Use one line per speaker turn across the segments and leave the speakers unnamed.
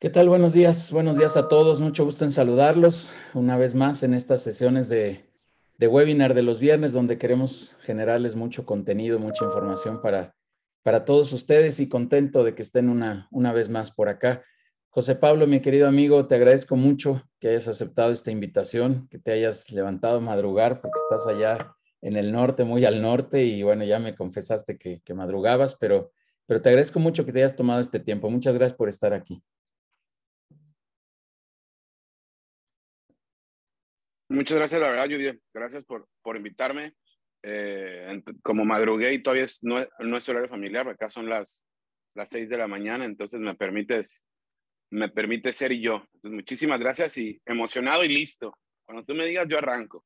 ¿Qué tal? Buenos días, buenos días a todos. Mucho gusto en saludarlos una vez más en estas sesiones de, webinar de los viernes donde queremos generarles mucho contenido, mucha información para, para todos ustedes y contento de que estén una, una vez más por acá. José Pablo, mi querido amigo, te agradezco mucho que hayas aceptado esta invitación, que te hayas levantado a madrugar porque estás allá en el norte, muy al norte y bueno, ya me confesaste que, que madrugabas, pero, pero te agradezco mucho que te hayas tomado este tiempo. Muchas gracias por estar aquí.
Muchas gracias, la verdad, Judy. Gracias por, por invitarme. Eh, como madrugué y todavía es, no, no, es horario familiar, acá son las, las 6 de la mañana, entonces me permites, me permite ser yo. Entonces, muchísimas gracias y emocionado y listo. Cuando tú me digas, yo arranco.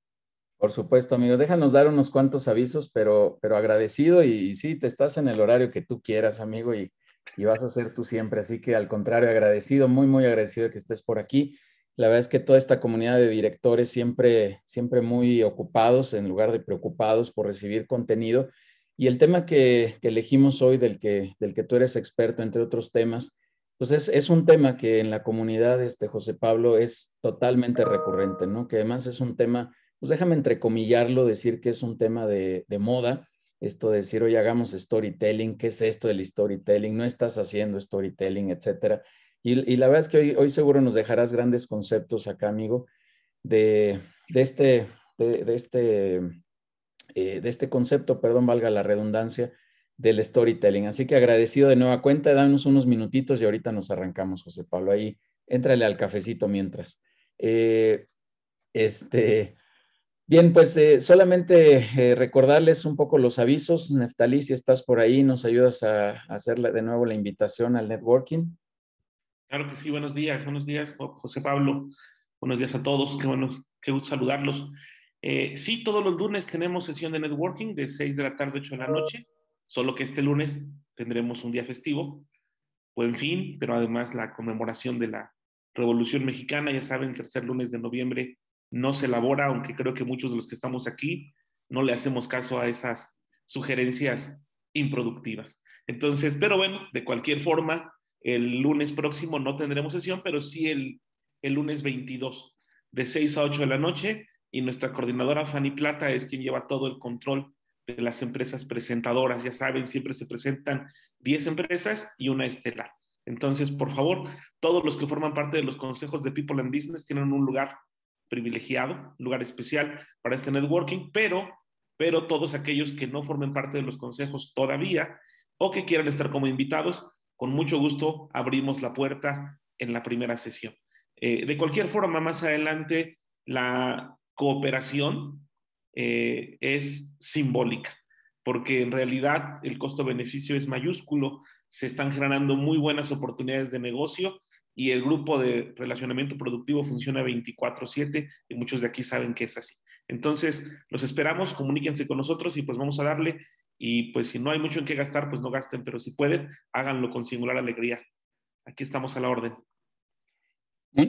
Por supuesto, amigo. Déjanos dar unos cuantos avisos, pero, pero agradecido y, y sí, te estás en el horario que tú quieras, amigo, y, y vas a ser tú siempre. Así que al contrario, agradecido, muy, muy agradecido de que estés por aquí. La verdad es que toda esta comunidad de directores siempre, siempre muy ocupados en lugar de preocupados por recibir contenido. Y el tema que, elegimos hoy, del que, del que tú eres experto, entre otros temas, pues es, un tema que en la comunidad, este José Pablo, es totalmente recurrente, ¿no? Que además es un tema, pues déjame entrecomillarlo, decir que es un tema de, moda, esto de decir, hoy hagamos storytelling, ¿qué es esto del storytelling? No estás haciendo storytelling, etcétera. Y, la verdad es que hoy, hoy, seguro nos dejarás grandes conceptos acá, amigo, de, de este, de, este, eh, de este concepto, perdón, valga la redundancia, del storytelling. Así que agradecido de nueva cuenta, danos unos minutitos y ahorita nos arrancamos, José Pablo. Ahí, éntrale al cafecito mientras. Eh, este, bien, pues eh, solamente recordarles un poco los avisos. Neftalí, si estás por ahí, nos ayudas a, a hacer de nuevo la invitación al networking.
Claro que sí, buenos días, buenos días, José Pablo. Buenos días a todos, qué, bueno, qué gusto saludarlos. Eh, sí, todos los lunes tenemos sesión de networking de 6 de la tarde, 8 de la noche, solo que este lunes tendremos un día festivo, buen fin, pero además la conmemoración de la Revolución Mexicana, ya saben, el tercer lunes de noviembre no se elabora, aunque creo que muchos de los que estamos aquí no le hacemos caso a esas sugerencias improductivas. Entonces, pero bueno, de cualquier forma, el lunes próximo no tendremos sesión, pero sí el, el lunes 22, de 6 a 8 de la noche. Y nuestra coordinadora Fanny Plata es quien lleva todo el control de las empresas presentadoras. Ya saben, siempre se presentan 10 empresas y una estelar. Entonces, por favor, todos los que forman parte de los consejos de People and Business tienen un lugar privilegiado, lugar especial para este networking, pero, pero todos aquellos que no formen parte de los consejos todavía o que quieran estar como invitados, con mucho gusto abrimos la puerta en la primera sesión. Eh, de cualquier forma, más adelante, la cooperación eh, es simbólica, porque en realidad el costo-beneficio es mayúsculo, se están generando muy buenas oportunidades de negocio y el grupo de relacionamiento productivo funciona 24/7 y muchos de aquí saben que es así. Entonces, los esperamos, comuníquense con nosotros y pues vamos a darle y pues si no hay mucho en qué gastar, pues no gasten, pero si pueden, háganlo con singular alegría. Aquí estamos a la orden.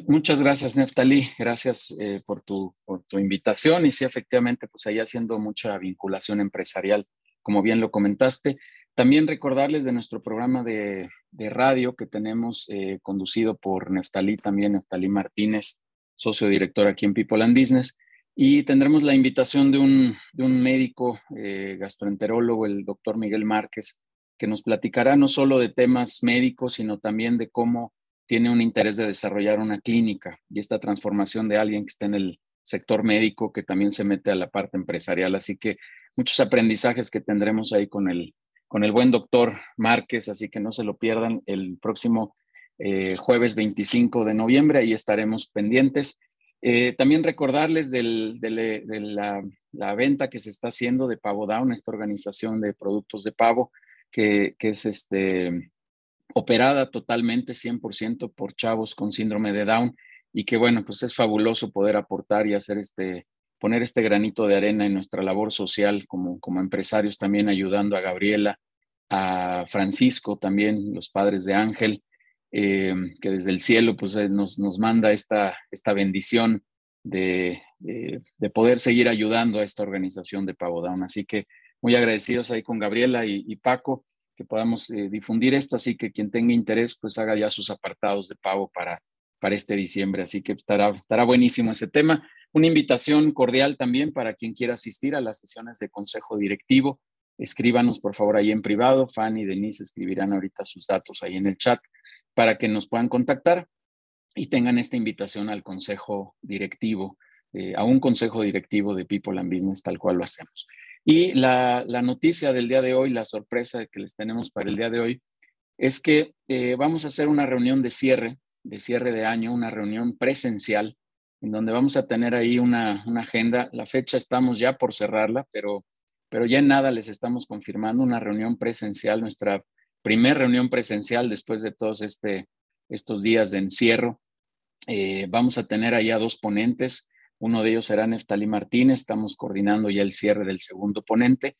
Muchas gracias, Neftali. Gracias eh, por, tu, por tu invitación. Y sí, efectivamente, pues ahí haciendo mucha vinculación empresarial, como bien lo comentaste. También recordarles de nuestro programa de, de radio que tenemos eh, conducido por Neftali, también Neftali Martínez, socio director aquí en People and Business. Y tendremos la invitación de un, médico eh, gastroenterólogo, el doctor Miguel Márquez, que nos platicará no solo de temas médicos, sino también de cómo tiene un interés de desarrollar una clínica y esta transformación de alguien que está en el sector médico, que también se mete a la parte empresarial. Así que muchos aprendizajes que tendremos ahí con el, con el buen doctor Márquez, así que no se lo pierdan el próximo eh, jueves 25 de noviembre, ahí estaremos pendientes. Eh, también recordarles de la, venta que se está haciendo de Pavo Down, esta organización de productos de pavo, que, es este, operada totalmente 100% por chavos con síndrome de Down y que bueno, pues es fabuloso poder aportar y hacer este, poner este granito de arena en nuestra labor social como, como empresarios, también ayudando a Gabriela, a Francisco, también los padres de Ángel, eh, que desde el cielo pues, eh, nos, nos, manda esta, esta bendición de, de, poder seguir ayudando a esta organización de Pavo Down. Así que muy agradecidos ahí con Gabriela y, Paco, que podamos eh, difundir esto, así que quien tenga interés, pues haga ya sus apartados de pago para, para este diciembre, así que estará, estará buenísimo ese tema. Una invitación cordial también para quien quiera asistir a las sesiones de consejo directivo. Escríbanos por favor ahí en privado. Fanny y Denise escribirán ahorita sus datos ahí en el chat para que nos puedan contactar y tengan esta invitación al consejo directivo, eh, a un consejo directivo de People and Business, tal cual lo hacemos. Y la, noticia del día de hoy, la sorpresa que les tenemos para el día de hoy, es que eh, vamos a hacer una reunión de cierre, de cierre de año, una reunión presencial, en donde vamos a tener ahí una, agenda. La fecha estamos ya por cerrarla, pero, pero ya en nada les estamos confirmando una reunión presencial, nuestra primera reunión presencial después de todos este, estos días de encierro. Eh, vamos a tener ahí a dos ponentes. Uno de ellos será Neftali Martínez. Estamos coordinando ya el cierre del segundo ponente.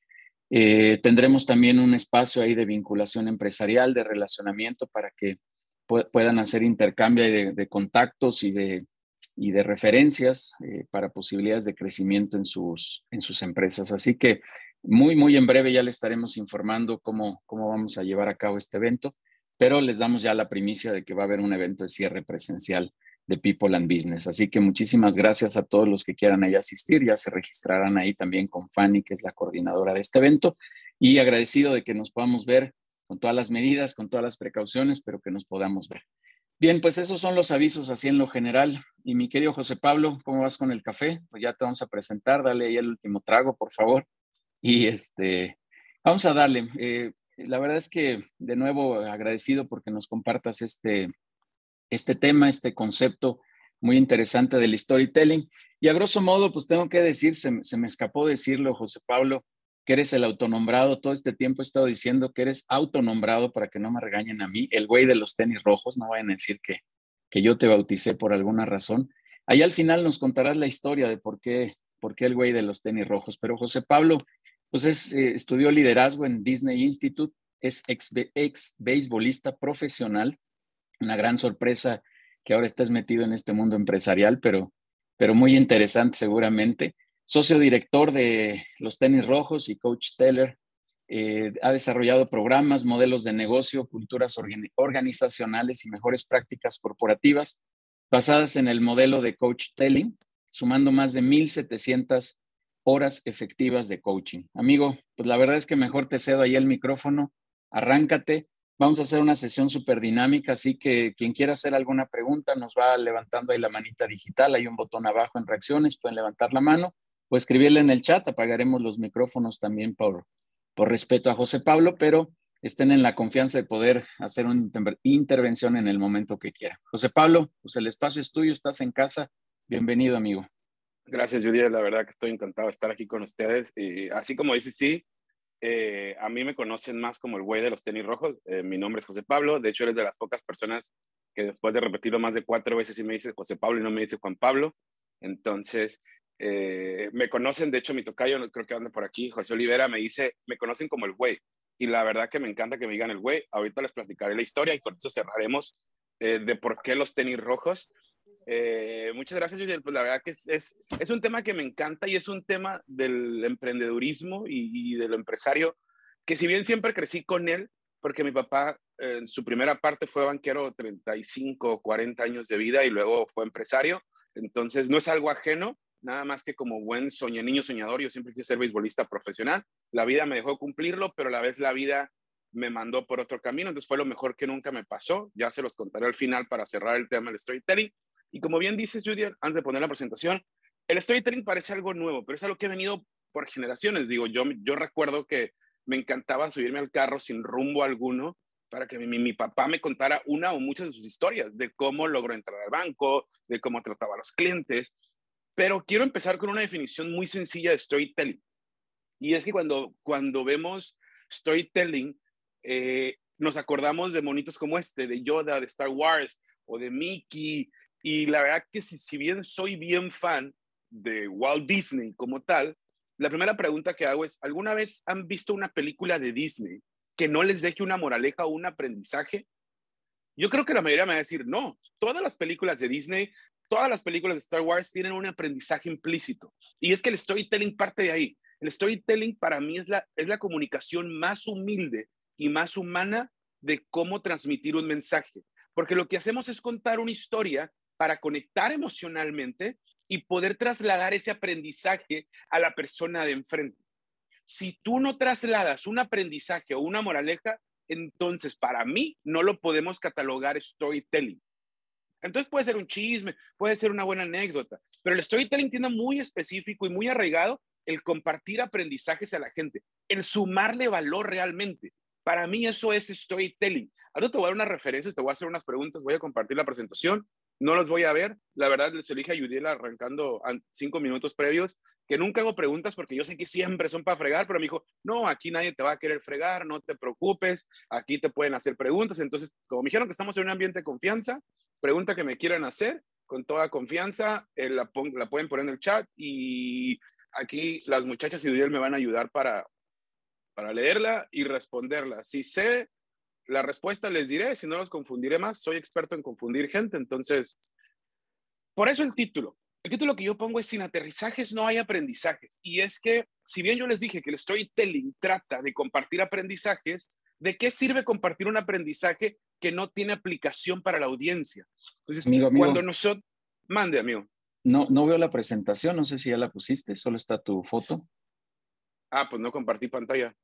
Eh, tendremos también un espacio ahí de vinculación empresarial, de relacionamiento para que puedan hacer intercambio de, contactos y de, y de referencias eh, para posibilidades de crecimiento en sus, en sus empresas. Así que muy, muy en breve ya le estaremos informando cómo, cómo vamos a llevar a cabo este evento, pero les damos ya la primicia de que va a haber un evento de cierre presencial de People and Business. Así que muchísimas gracias a todos los que quieran ahí asistir. Ya se registrarán ahí también con Fanny, que es la coordinadora de este evento. Y agradecido de que nos podamos ver con todas las medidas, con todas las precauciones, pero que nos podamos ver. Bien, pues esos son los avisos así en lo general. Y mi querido José Pablo, ¿cómo vas con el café? Pues ya te vamos a presentar, dale ahí el último trago, por favor. Y este, vamos a darle. Eh, la verdad es que de nuevo agradecido porque nos compartas este, este tema, este concepto muy interesante del storytelling. Y a grosso modo, pues tengo que decir, se, me escapó decirlo, José Pablo, que eres el autonombrado. Todo este tiempo he estado diciendo que eres autonombrado para que no me regañen a mí, el güey de los tenis rojos, no vayan a decir que, que yo te bauticé por alguna razón. Ahí al final nos contarás la historia de por qué, por qué el güey de los tenis rojos. Pero José Pablo, pues es, eh, estudió liderazgo en Disney Institute, es ex, ex beisbolista profesional, una gran sorpresa que ahora estés metido en este mundo empresarial, pero, pero muy interesante seguramente. Socio director de los tenis rojos y coach Teller, eh, ha desarrollado programas, modelos de negocio, culturas organizacionales y mejores prácticas corporativas basadas en el modelo de coach telling, sumando más de 1.700 horas efectivas de coaching. Amigo, pues la verdad es que mejor te cedo ahí el micrófono, arráncate Vamos a hacer una sesión súper dinámica, así que quien quiera hacer alguna pregunta nos va levantando ahí la manita digital, hay un botón abajo en reacciones, pueden levantar la mano o escribirle en el chat, apagaremos los micrófonos también por, por respeto a José Pablo, pero estén en la confianza de poder hacer una intervención en el momento que quiera. José Pablo, pues el espacio es tuyo, estás en casa, bienvenido amigo.
Gracias, Judy. La verdad que estoy encantado de estar aquí con ustedes. Y así como dices, sí, eh, a mí me conocen más como el güey de los tenis rojos. Eh, mi nombre es José Pablo. De hecho, eres de las pocas personas que después de repetirlo más de cuatro veces y me dice José Pablo y no me dice Juan Pablo. Entonces, eh, me conocen, de hecho, mi tocayo, creo que anda por aquí, José Olivera, me dice, me conocen como el güey. Y la verdad que me encanta que me digan el güey. Ahorita les platicaré la historia y con eso cerraremos de por qué los tenis rojos. Eh, muchas gracias, Giselle. Pues la verdad que es, es, es, un tema que me encanta y es un tema del emprendedurismo y, y de lo empresario, que si bien siempre crecí con él, porque mi papá en su primera parte fue banquero 35, 40 años de vida y luego fue empresario, entonces no es algo ajeno, nada más que como buen niño soñador, yo siempre quise ser beisbolista profesional, la vida me dejó cumplirlo, pero a la vez la vida me mandó por otro camino, entonces fue lo mejor que nunca me pasó, ya se los contaré al final para cerrar el tema del storytelling, y como bien dices, Judy, antes de poner la presentación, el storytelling parece algo nuevo, pero es algo que ha venido por generaciones. Digo, yo, yo recuerdo que me encantaba subirme al carro sin rumbo alguno para que mi, mi, papá me contara una o muchas de sus historias, de cómo logró entrar al banco, de cómo trataba a los clientes. Pero quiero empezar con una definición muy sencilla de storytelling. Y es que cuando, cuando vemos storytelling, eh, nos acordamos de monitos como este, de Yoda, de Star Wars, o de Mickey, y la verdad que si, si bien soy bien fan de Walt Disney como tal, la primera pregunta que hago es, ¿alguna vez han visto una película de Disney que no les deje una moraleja o un aprendizaje? Yo creo que la mayoría me va a decir, no, todas las películas de Disney, todas las películas de Star Wars tienen un aprendizaje implícito. Y es que el storytelling parte de ahí. El storytelling para mí es la, es la comunicación más humilde y más humana de cómo transmitir un mensaje. Porque lo que hacemos es contar una historia para conectar emocionalmente y poder trasladar ese aprendizaje a la persona de enfrente. Si tú no trasladas un aprendizaje o una moraleja, entonces para mí no lo podemos catalogar storytelling. Entonces puede ser un chisme, puede ser una buena anécdota, pero el storytelling tiene muy específico y muy arraigado el compartir aprendizajes a la gente, el sumarle valor realmente. Para mí eso es storytelling. Ahora te voy a dar unas referencias, te voy a hacer unas preguntas, voy a compartir la presentación, no los voy a ver. La verdad, les elige a Yudiel arrancando cinco minutos previos, que nunca hago preguntas porque yo sé que siempre son para fregar, pero me dijo, no, aquí nadie te va a querer fregar, no te preocupes, aquí te pueden hacer preguntas. Entonces, como me dijeron que estamos en un ambiente de confianza, pregunta que me quieran hacer, con toda confianza, eh, la, la, pueden poner en el chat y aquí las muchachas y Duriel me van a ayudar para, para leerla y responderla. Si sé la respuesta, les diré, si no los confundiré más, soy experto en confundir gente, entonces, por eso el título. El título que yo pongo es Sin aterrizajes no hay aprendizajes. Y es que, si bien yo les dije que el storytelling trata de compartir aprendizajes, ¿de qué sirve compartir un aprendizaje que no tiene aplicación para la audiencia. Entonces, cuando nosotros... Mande, amigo.
No, no veo la presentación, no sé si ya la pusiste, solo está tu foto.
Ah, pues no compartí pantalla,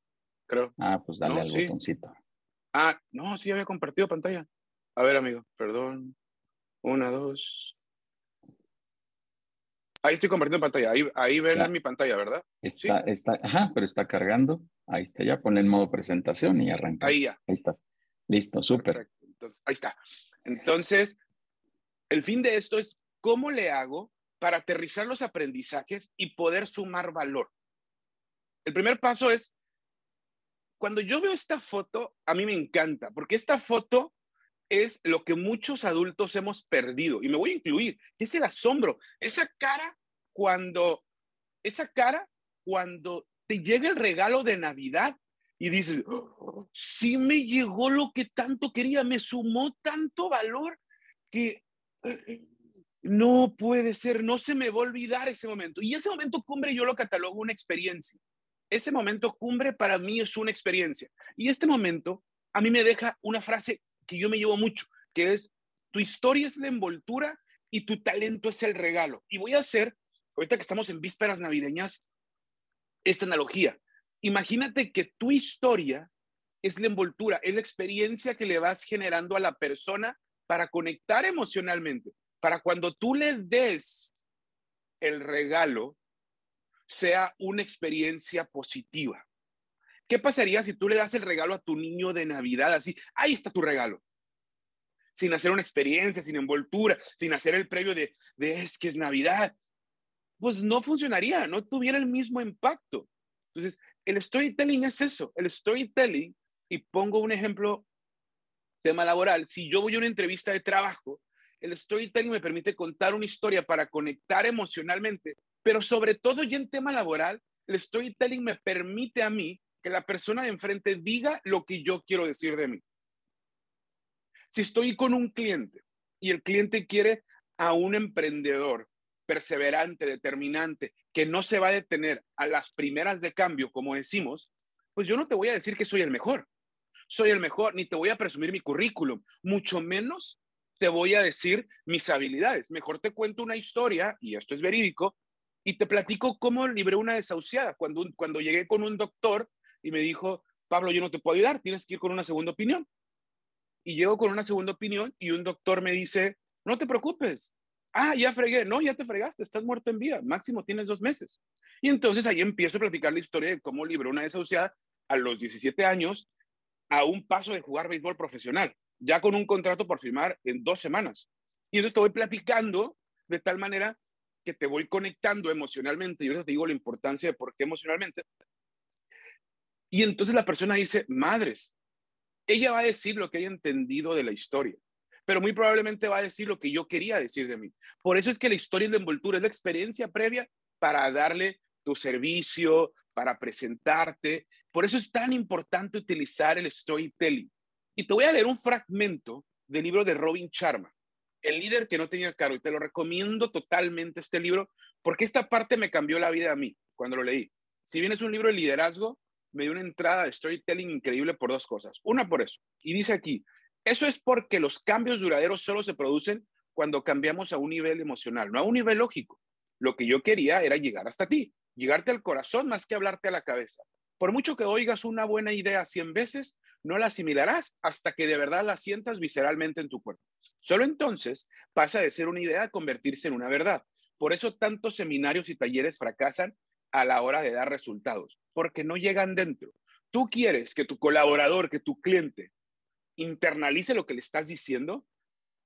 creo.
Ah, pues dale al botoncito.
Ah, no, sí había compartido pantalla. A ver, amigo, perdón. Una, dos. Ahí estoy compartiendo pantalla. Ahí, ahí ven mi pantalla, ¿verdad?
Está, está, ajá, pero está cargando. Ahí está ya. Pon en modo presentación y arranca.
Ahí ya.
Ahí estás. Listo, súper.
Entonces, ahí está. Entonces, el fin de esto es cómo le hago para aterrizar los aprendizajes y poder sumar valor. El primer paso es, cuando yo veo esta foto, a mí me encanta, porque esta foto es lo que muchos adultos hemos perdido, y me voy a incluir, es el asombro, esa cara cuando, esa cara cuando te llega el regalo de Navidad y dices, oh, sí me llegó lo que tanto quería, me sumó tanto valor que eh, no puede ser, no se me va a olvidar ese momento. Y ese momento cumbre yo lo catalogo una experiencia. Ese momento cumbre para mí es una experiencia. Y este momento a mí me deja una frase que yo me llevo mucho, que es, tu historia es la envoltura y tu talento es el regalo. Y voy a hacer, ahorita que estamos en vísperas navideñas, esta analogía. Imagínate que tu historia es la envoltura, es la experiencia que le vas generando a la persona para conectar emocionalmente, para cuando tú le des el regalo, sea una experiencia positiva. ¿Qué pasaría si tú le das el regalo a tu niño de Navidad así? Ahí está tu regalo. Sin hacer una experiencia, sin envoltura, sin hacer el previo de, de es que es Navidad. Pues no funcionaría, no tuviera el mismo impacto. Entonces, el storytelling es eso, el storytelling, y pongo un ejemplo, tema laboral, si yo voy a una entrevista de trabajo, el storytelling me permite contar una historia para conectar emocionalmente, pero sobre todo ya en tema laboral, el storytelling me permite a mí que la persona de enfrente diga lo que yo quiero decir de mí. Si estoy con un cliente y el cliente quiere a un emprendedor perseverante, determinante, que no se va a detener a las primeras de cambio, como decimos, pues yo no te voy a decir que soy el mejor. Soy el mejor, ni te voy a presumir mi currículum, mucho menos te voy a decir mis habilidades. Mejor te cuento una historia, y esto es verídico, y te platico cómo libré una desahuciada. Cuando, cuando llegué con un doctor y me dijo, Pablo, yo no te puedo ayudar, tienes que ir con una segunda opinión. Y llego con una segunda opinión y un doctor me dice, no te preocupes, Ah, ya fregué. No, ya te fregaste, estás muerto en vida. Máximo tienes dos meses. Y entonces ahí empiezo a platicar la historia de cómo libré una desahuciada a los 17 años a un paso de jugar béisbol profesional, ya con un contrato por firmar en dos semanas. Y entonces te voy platicando de tal manera te voy conectando emocionalmente. Y ahora te digo la importancia de por qué emocionalmente. Y entonces la persona dice, madres, ella va a decir lo que haya entendido de la historia pero muy probablemente va a decir lo que yo quería decir de mí. Por eso es que la historia de envoltura es la experiencia previa para darle tu servicio, para presentarte. Por eso es tan importante utilizar el storytelling. Y te voy a leer un fragmento del libro de Robin Sharma, El líder que no tenía caro. Y te lo recomiendo totalmente este libro, porque esta parte me cambió la vida a mí cuando lo leí. Si bien es un libro de liderazgo, me dio una entrada de storytelling increíble por dos cosas. Una por eso. Y dice aquí, eso es porque los cambios duraderos solo se producen cuando cambiamos a un nivel emocional, no a un nivel lógico. Lo que yo quería era llegar hasta ti, llegarte al corazón más que hablarte a la cabeza. Por mucho que oigas una buena idea 100 veces, no la asimilarás hasta que de verdad la sientas visceralmente en tu cuerpo. Solo entonces pasa de ser una idea a convertirse en una verdad. Por eso tantos seminarios y talleres fracasan a la hora de dar resultados, porque no llegan dentro. Tú quieres que tu colaborador, que tu cliente internalice lo que le estás diciendo,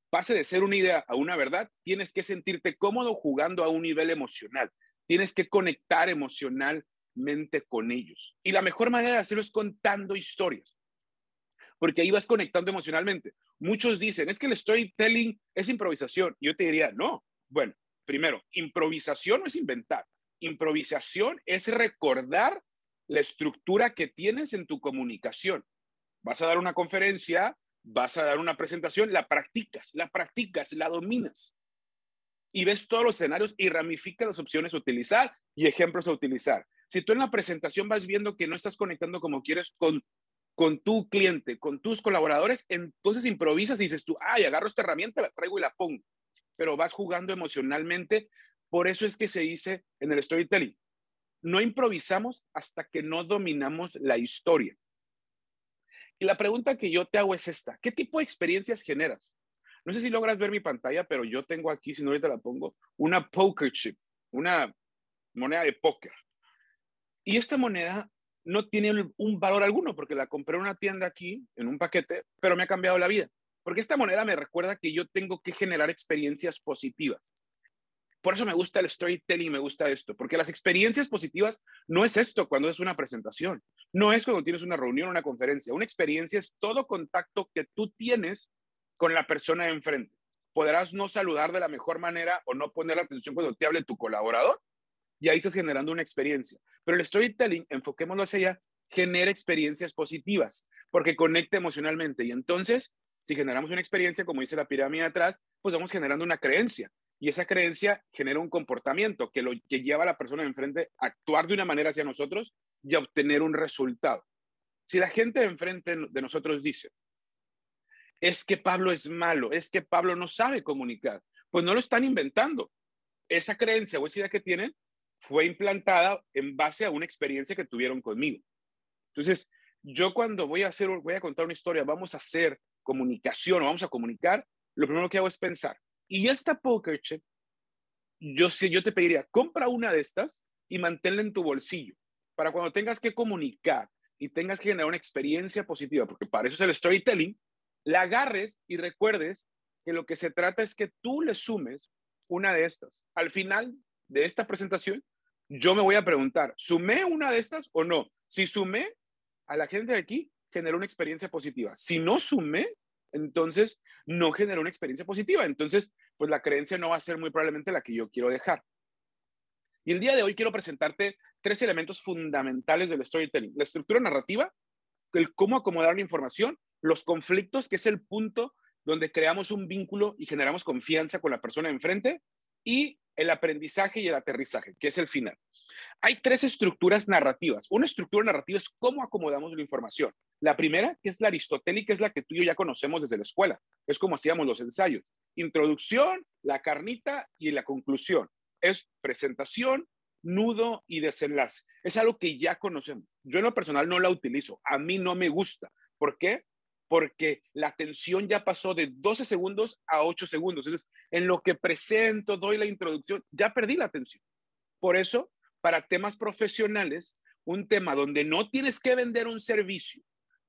pase de ser una idea a una verdad, tienes que sentirte cómodo jugando a un nivel emocional. Tienes que conectar emocionalmente con ellos. Y la mejor manera de hacerlo es contando historias, porque ahí vas conectando emocionalmente. Muchos dicen, es que el storytelling es improvisación. Yo te diría, no. Bueno, primero, improvisación no es inventar. Improvisación es recordar la estructura que tienes en tu comunicación. Vas a dar una conferencia, vas a dar una presentación, la practicas, la practicas, la dominas. Y ves todos los escenarios y ramificas las opciones a utilizar y ejemplos a utilizar. Si tú en la presentación vas viendo que no estás conectando como quieres con, con tu cliente, con tus colaboradores, entonces improvisas y dices tú, ay, agarro esta herramienta, la traigo y la pongo. Pero vas jugando emocionalmente. Por eso es que se dice en el storytelling, no improvisamos hasta que no dominamos la historia. Y la pregunta que yo te hago es esta, ¿qué tipo de experiencias generas? No sé si logras ver mi pantalla, pero yo tengo aquí, si no ahorita la pongo, una poker chip, una moneda de póker. Y esta moneda no tiene un valor alguno porque la compré en una tienda aquí, en un paquete, pero me ha cambiado la vida. Porque esta moneda me recuerda que yo tengo que generar experiencias positivas. Por eso me gusta el storytelling, me gusta esto, porque las experiencias positivas no es esto cuando es una presentación, no es cuando tienes una reunión, una conferencia. Una experiencia es todo contacto que tú tienes con la persona de enfrente. Podrás no saludar de la mejor manera o no poner atención cuando te hable tu colaborador y ahí estás generando una experiencia. Pero el storytelling, enfoquémoslo hacia allá, genera experiencias positivas porque conecta emocionalmente y entonces si generamos una experiencia, como dice la pirámide atrás, pues vamos generando una creencia y esa creencia genera un comportamiento que, lo, que lleva a la persona de enfrente a actuar de una manera hacia nosotros y a obtener un resultado. Si la gente de enfrente de nosotros dice, es que Pablo es malo, es que Pablo no sabe comunicar, pues no lo están inventando. Esa creencia o esa idea que tienen fue implantada en base a una experiencia que tuvieron conmigo. Entonces, yo cuando voy a hacer, voy a contar una historia, vamos a hacer comunicación o vamos a comunicar, lo primero que hago es pensar, y esta poker chip, yo, yo te pediría, compra una de estas y manténla en tu bolsillo para cuando tengas que comunicar y tengas que generar una experiencia positiva, porque para eso es el storytelling, la agarres y recuerdes que lo que se trata es que tú le sumes una de estas. Al final de esta presentación, yo me voy a preguntar, ¿sumé una de estas o no? Si sumé, a la gente de aquí generó una experiencia positiva. Si no sumé, entonces no generó una experiencia positiva. Entonces, pues la creencia no va a ser muy probablemente la que yo quiero dejar. Y el día de hoy quiero presentarte tres elementos fundamentales del storytelling. La estructura narrativa, el cómo acomodar la información, los conflictos, que es el punto donde creamos un vínculo y generamos confianza con la persona enfrente, y el aprendizaje y el aterrizaje, que es el final. Hay tres estructuras narrativas. Una estructura narrativa es cómo acomodamos la información. La primera, que es la aristotélica, es la que tú y yo ya conocemos desde la escuela. Es como hacíamos los ensayos. Introducción, la carnita y la conclusión. Es presentación, nudo y desenlace. Es algo que ya conocemos. Yo en lo personal no la utilizo. A mí no me gusta. ¿Por qué? Porque la atención ya pasó de 12 segundos a 8 segundos. Entonces, en lo que presento, doy la introducción, ya perdí la atención. Por eso, para temas profesionales, un tema donde no tienes que vender un servicio,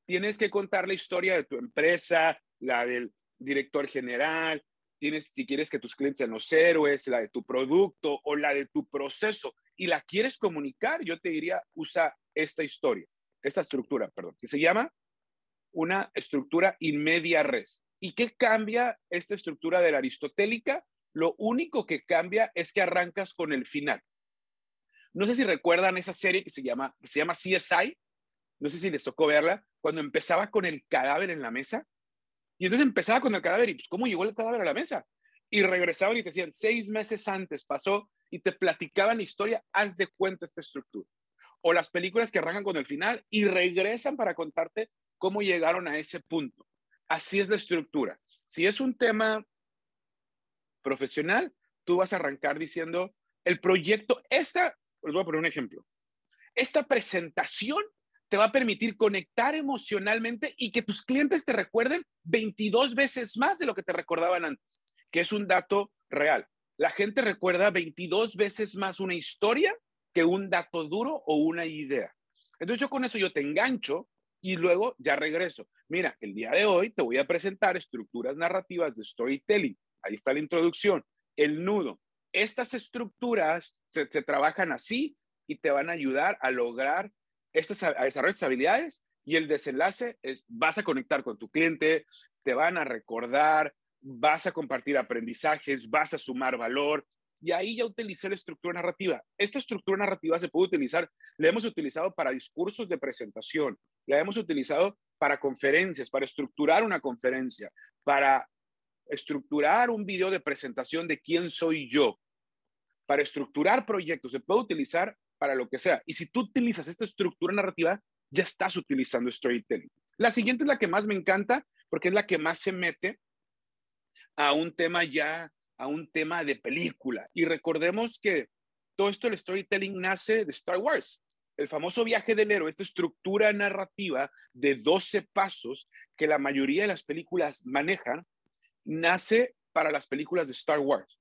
tienes que contar la historia de tu empresa, la del director general, tienes, si quieres que tus clientes sean los héroes, la de tu producto o la de tu proceso y la quieres comunicar, yo te diría, usa esta historia, esta estructura, perdón, que se llama una estructura in media res. ¿Y qué cambia esta estructura de la aristotélica? Lo único que cambia es que arrancas con el final. No sé si recuerdan esa serie que se llama, se llama CSI, no sé si les tocó verla, cuando empezaba con el cadáver en la mesa. Y entonces empezaba con el cadáver y pues, ¿cómo llegó el cadáver a la mesa? Y regresaban y te decían, seis meses antes pasó y te platicaban la historia, haz de cuenta esta estructura. o las películas que arrancan con el final y regresan para contarte cómo llegaron a ese punto. Así es la estructura. Si es un tema profesional, tú vas a arrancar diciendo, el proyecto, esta, les voy a poner un ejemplo, esta presentación te va a permitir conectar emocionalmente y que tus clientes te recuerden 22 veces más de lo que te recordaban antes, que es un dato real. La gente recuerda 22 veces más una historia que un dato duro o una idea. Entonces yo con eso yo te engancho y luego ya regreso. Mira, el día de hoy te voy a presentar estructuras narrativas de storytelling. Ahí está la introducción, el nudo. Estas estructuras se, trabajan así y te van a ayudar a lograr estas, a desarrollar estas habilidades y el desenlace es, vas a conectar con tu cliente, te van a recordar, vas a compartir aprendizajes, vas a sumar valor. Y ahí ya utilicé la estructura narrativa. Esta estructura narrativa se puede utilizar, la hemos utilizado para discursos de presentación, la hemos utilizado para conferencias, para estructurar una conferencia, para estructurar un video de presentación de quién soy yo, para estructurar proyectos, se puede utilizar para lo que sea. Y si tú utilizas esta estructura narrativa, ya estás utilizando storytelling. La siguiente es la que más me encanta porque es la que más se mete a un tema ya, a un tema de película. Y recordemos que todo esto, el storytelling nace de Star Wars. El famoso viaje del héroe, esta estructura narrativa de 12 pasos que la mayoría de las películas manejan, nace para las películas de Star Wars.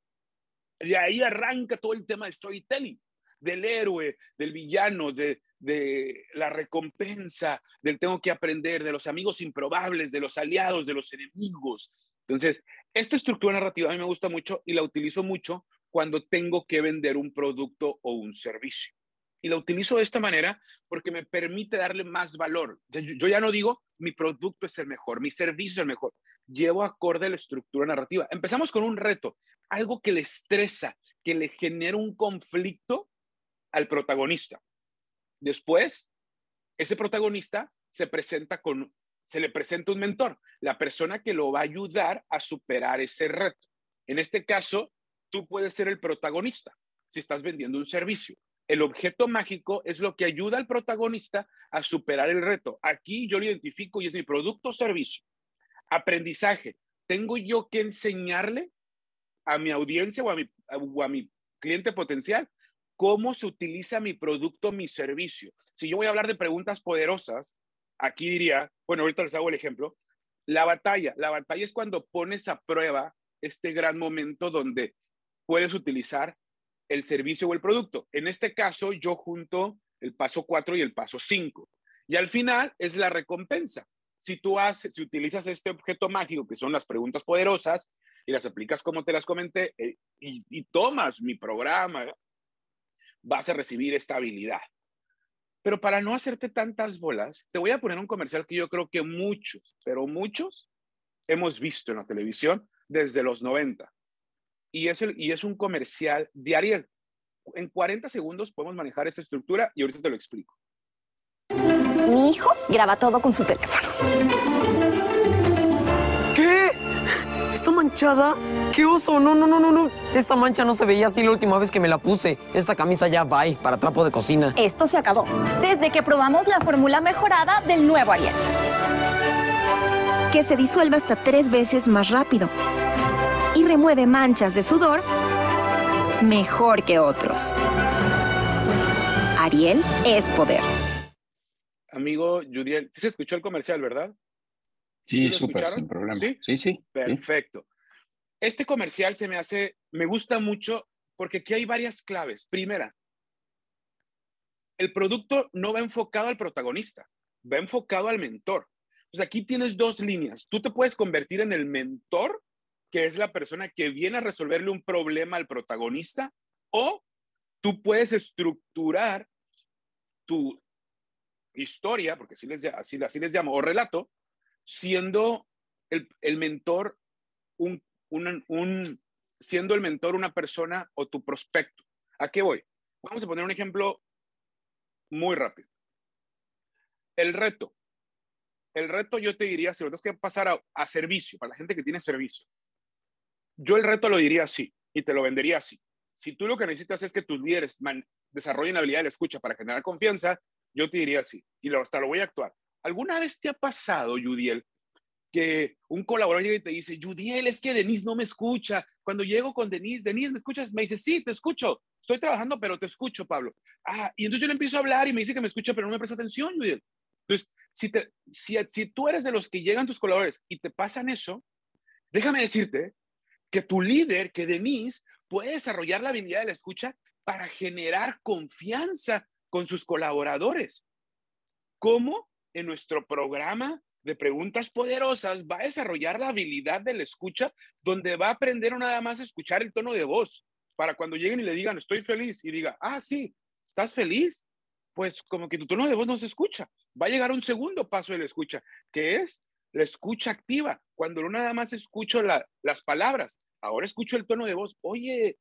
Y ahí arranca todo el tema de storytelling, del héroe, del villano, de, de la recompensa, del tengo que aprender, de los amigos improbables, de los aliados, de los enemigos. Entonces, esta estructura narrativa a mí me gusta mucho y la utilizo mucho cuando tengo que vender un producto o un servicio. Y la utilizo de esta manera porque me permite darle más valor. Yo ya no digo mi producto es el mejor, mi servicio es el mejor. Llevo acorde a la estructura narrativa. Empezamos con un reto, algo que le estresa, que le genera un conflicto al protagonista. Después, ese protagonista se presenta con, se le presenta un mentor, la persona que lo va a ayudar a superar ese reto. En este caso, tú puedes ser el protagonista si estás vendiendo un servicio. El objeto mágico es lo que ayuda al protagonista a superar el reto. Aquí yo lo identifico y es mi producto o servicio. Aprendizaje. Tengo yo que enseñarle a mi audiencia o a mi, o cliente potencial cómo se utiliza mi producto, mi servicio. Si yo voy a hablar de preguntas poderosas, aquí diría, bueno, ahorita les hago el ejemplo, la batalla. La batalla es cuando pones a prueba este gran momento donde puedes utilizar el servicio o el producto. En este caso, yo junto el paso 4 y el paso 5. Y al final es la recompensa. Si tú haces, si utilizas este objeto mágico, que son las preguntas poderosas, y las aplicas como te las comenté, eh, y, y tomas mi programa, vas a recibir esta habilidad. Pero para no hacerte tantas bolas, te voy a poner un comercial que yo creo que muchos, pero muchos, hemos visto en la televisión desde los 90 y es, el, y es un comercial de Ariel. En 40 segundos podemos manejar esa estructura y ahorita te lo explico.
Mi hijo graba todo con su teléfono.
Manchada? ¡Qué oso! No, no, no, no, no. Esta mancha no se veía así la última vez que me la puse. Esta camisa ya va para trapo de cocina.
Esto se acabó. Desde que probamos la fórmula mejorada del nuevo Ariel. Que se disuelve hasta tres veces más rápido y remueve manchas de sudor mejor que otros. Ariel es poder.
Amigo Judiel, ¿sí se escuchó el comercial, verdad?
Sí, súper, sin problema.
¿Sí?
Sí, sí.
Perfecto. Este comercial se me hace, me gusta mucho porque aquí hay varias claves. Primera, el producto no va enfocado al protagonista, va enfocado al mentor. Pues aquí tienes dos líneas. Tú te puedes convertir en el mentor que es la persona que viene a resolverle un problema al protagonista, o tú puedes estructurar tu historia, porque así les, así, así les llamo, o relato, siendo el, el mentor un, un, siendo el mentor una persona o tu prospecto. ¿A qué voy? Vamos a poner un ejemplo muy rápido. El reto. El reto yo te diría, si lo tienes que pasar a, servicio, para la gente que tiene servicio, yo el reto lo diría así y te lo vendería así. Si tú lo que necesitas es que tus líderes desarrollen la habilidad de la escucha para generar confianza, yo te diría sí. Y hasta lo voy a actuar. ¿Alguna vez te ha pasado, Judiel, que un colaborador llega y te dice, Judiel, es que Denise no me escucha. Cuando llego con Denise, Denise, ¿me escuchas? Me dice, sí, te escucho. Estoy trabajando, pero te escucho, Pablo. Ah, y entonces yo le empiezo a hablar y me dice que me escucha, pero no me presta atención, Judiel. Entonces, si, te, si, si tú eres de los que llegan tus colaboradores y te pasan eso, déjame decirte que tu líder, que Denise, puede desarrollar la habilidad de la escucha para generar confianza con sus colaboradores. ¿Cómo? En nuestro programa de preguntas poderosas va a desarrollar la habilidad de la escucha, donde va a aprender nada más escuchar el tono de voz, para cuando lleguen y le digan, estoy feliz, y diga, ah, sí, ¿estás feliz? Pues como que tu tono de voz no se escucha. Va a llegar un segundo paso de la escucha, que es la escucha activa, cuando no nada más escucho las palabras, ahora escucho el tono de voz. Oye,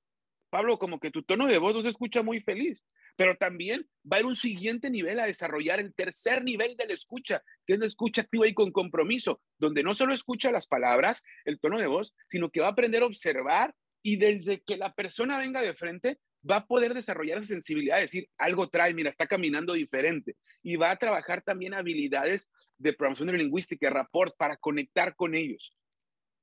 Pablo, como que tu tono de voz no se escucha muy feliz, pero también va a ir un siguiente nivel a desarrollar el tercer nivel de la escucha, que es la escucha activa y con compromiso, donde no solo escucha las palabras, el tono de voz, sino que va a aprender a observar y desde que la persona venga de frente, va a poder desarrollar esa sensibilidad, de decir, algo trae, mira, está caminando diferente. Y va a trabajar también habilidades de programación neurolingüística, rapport, para conectar con ellos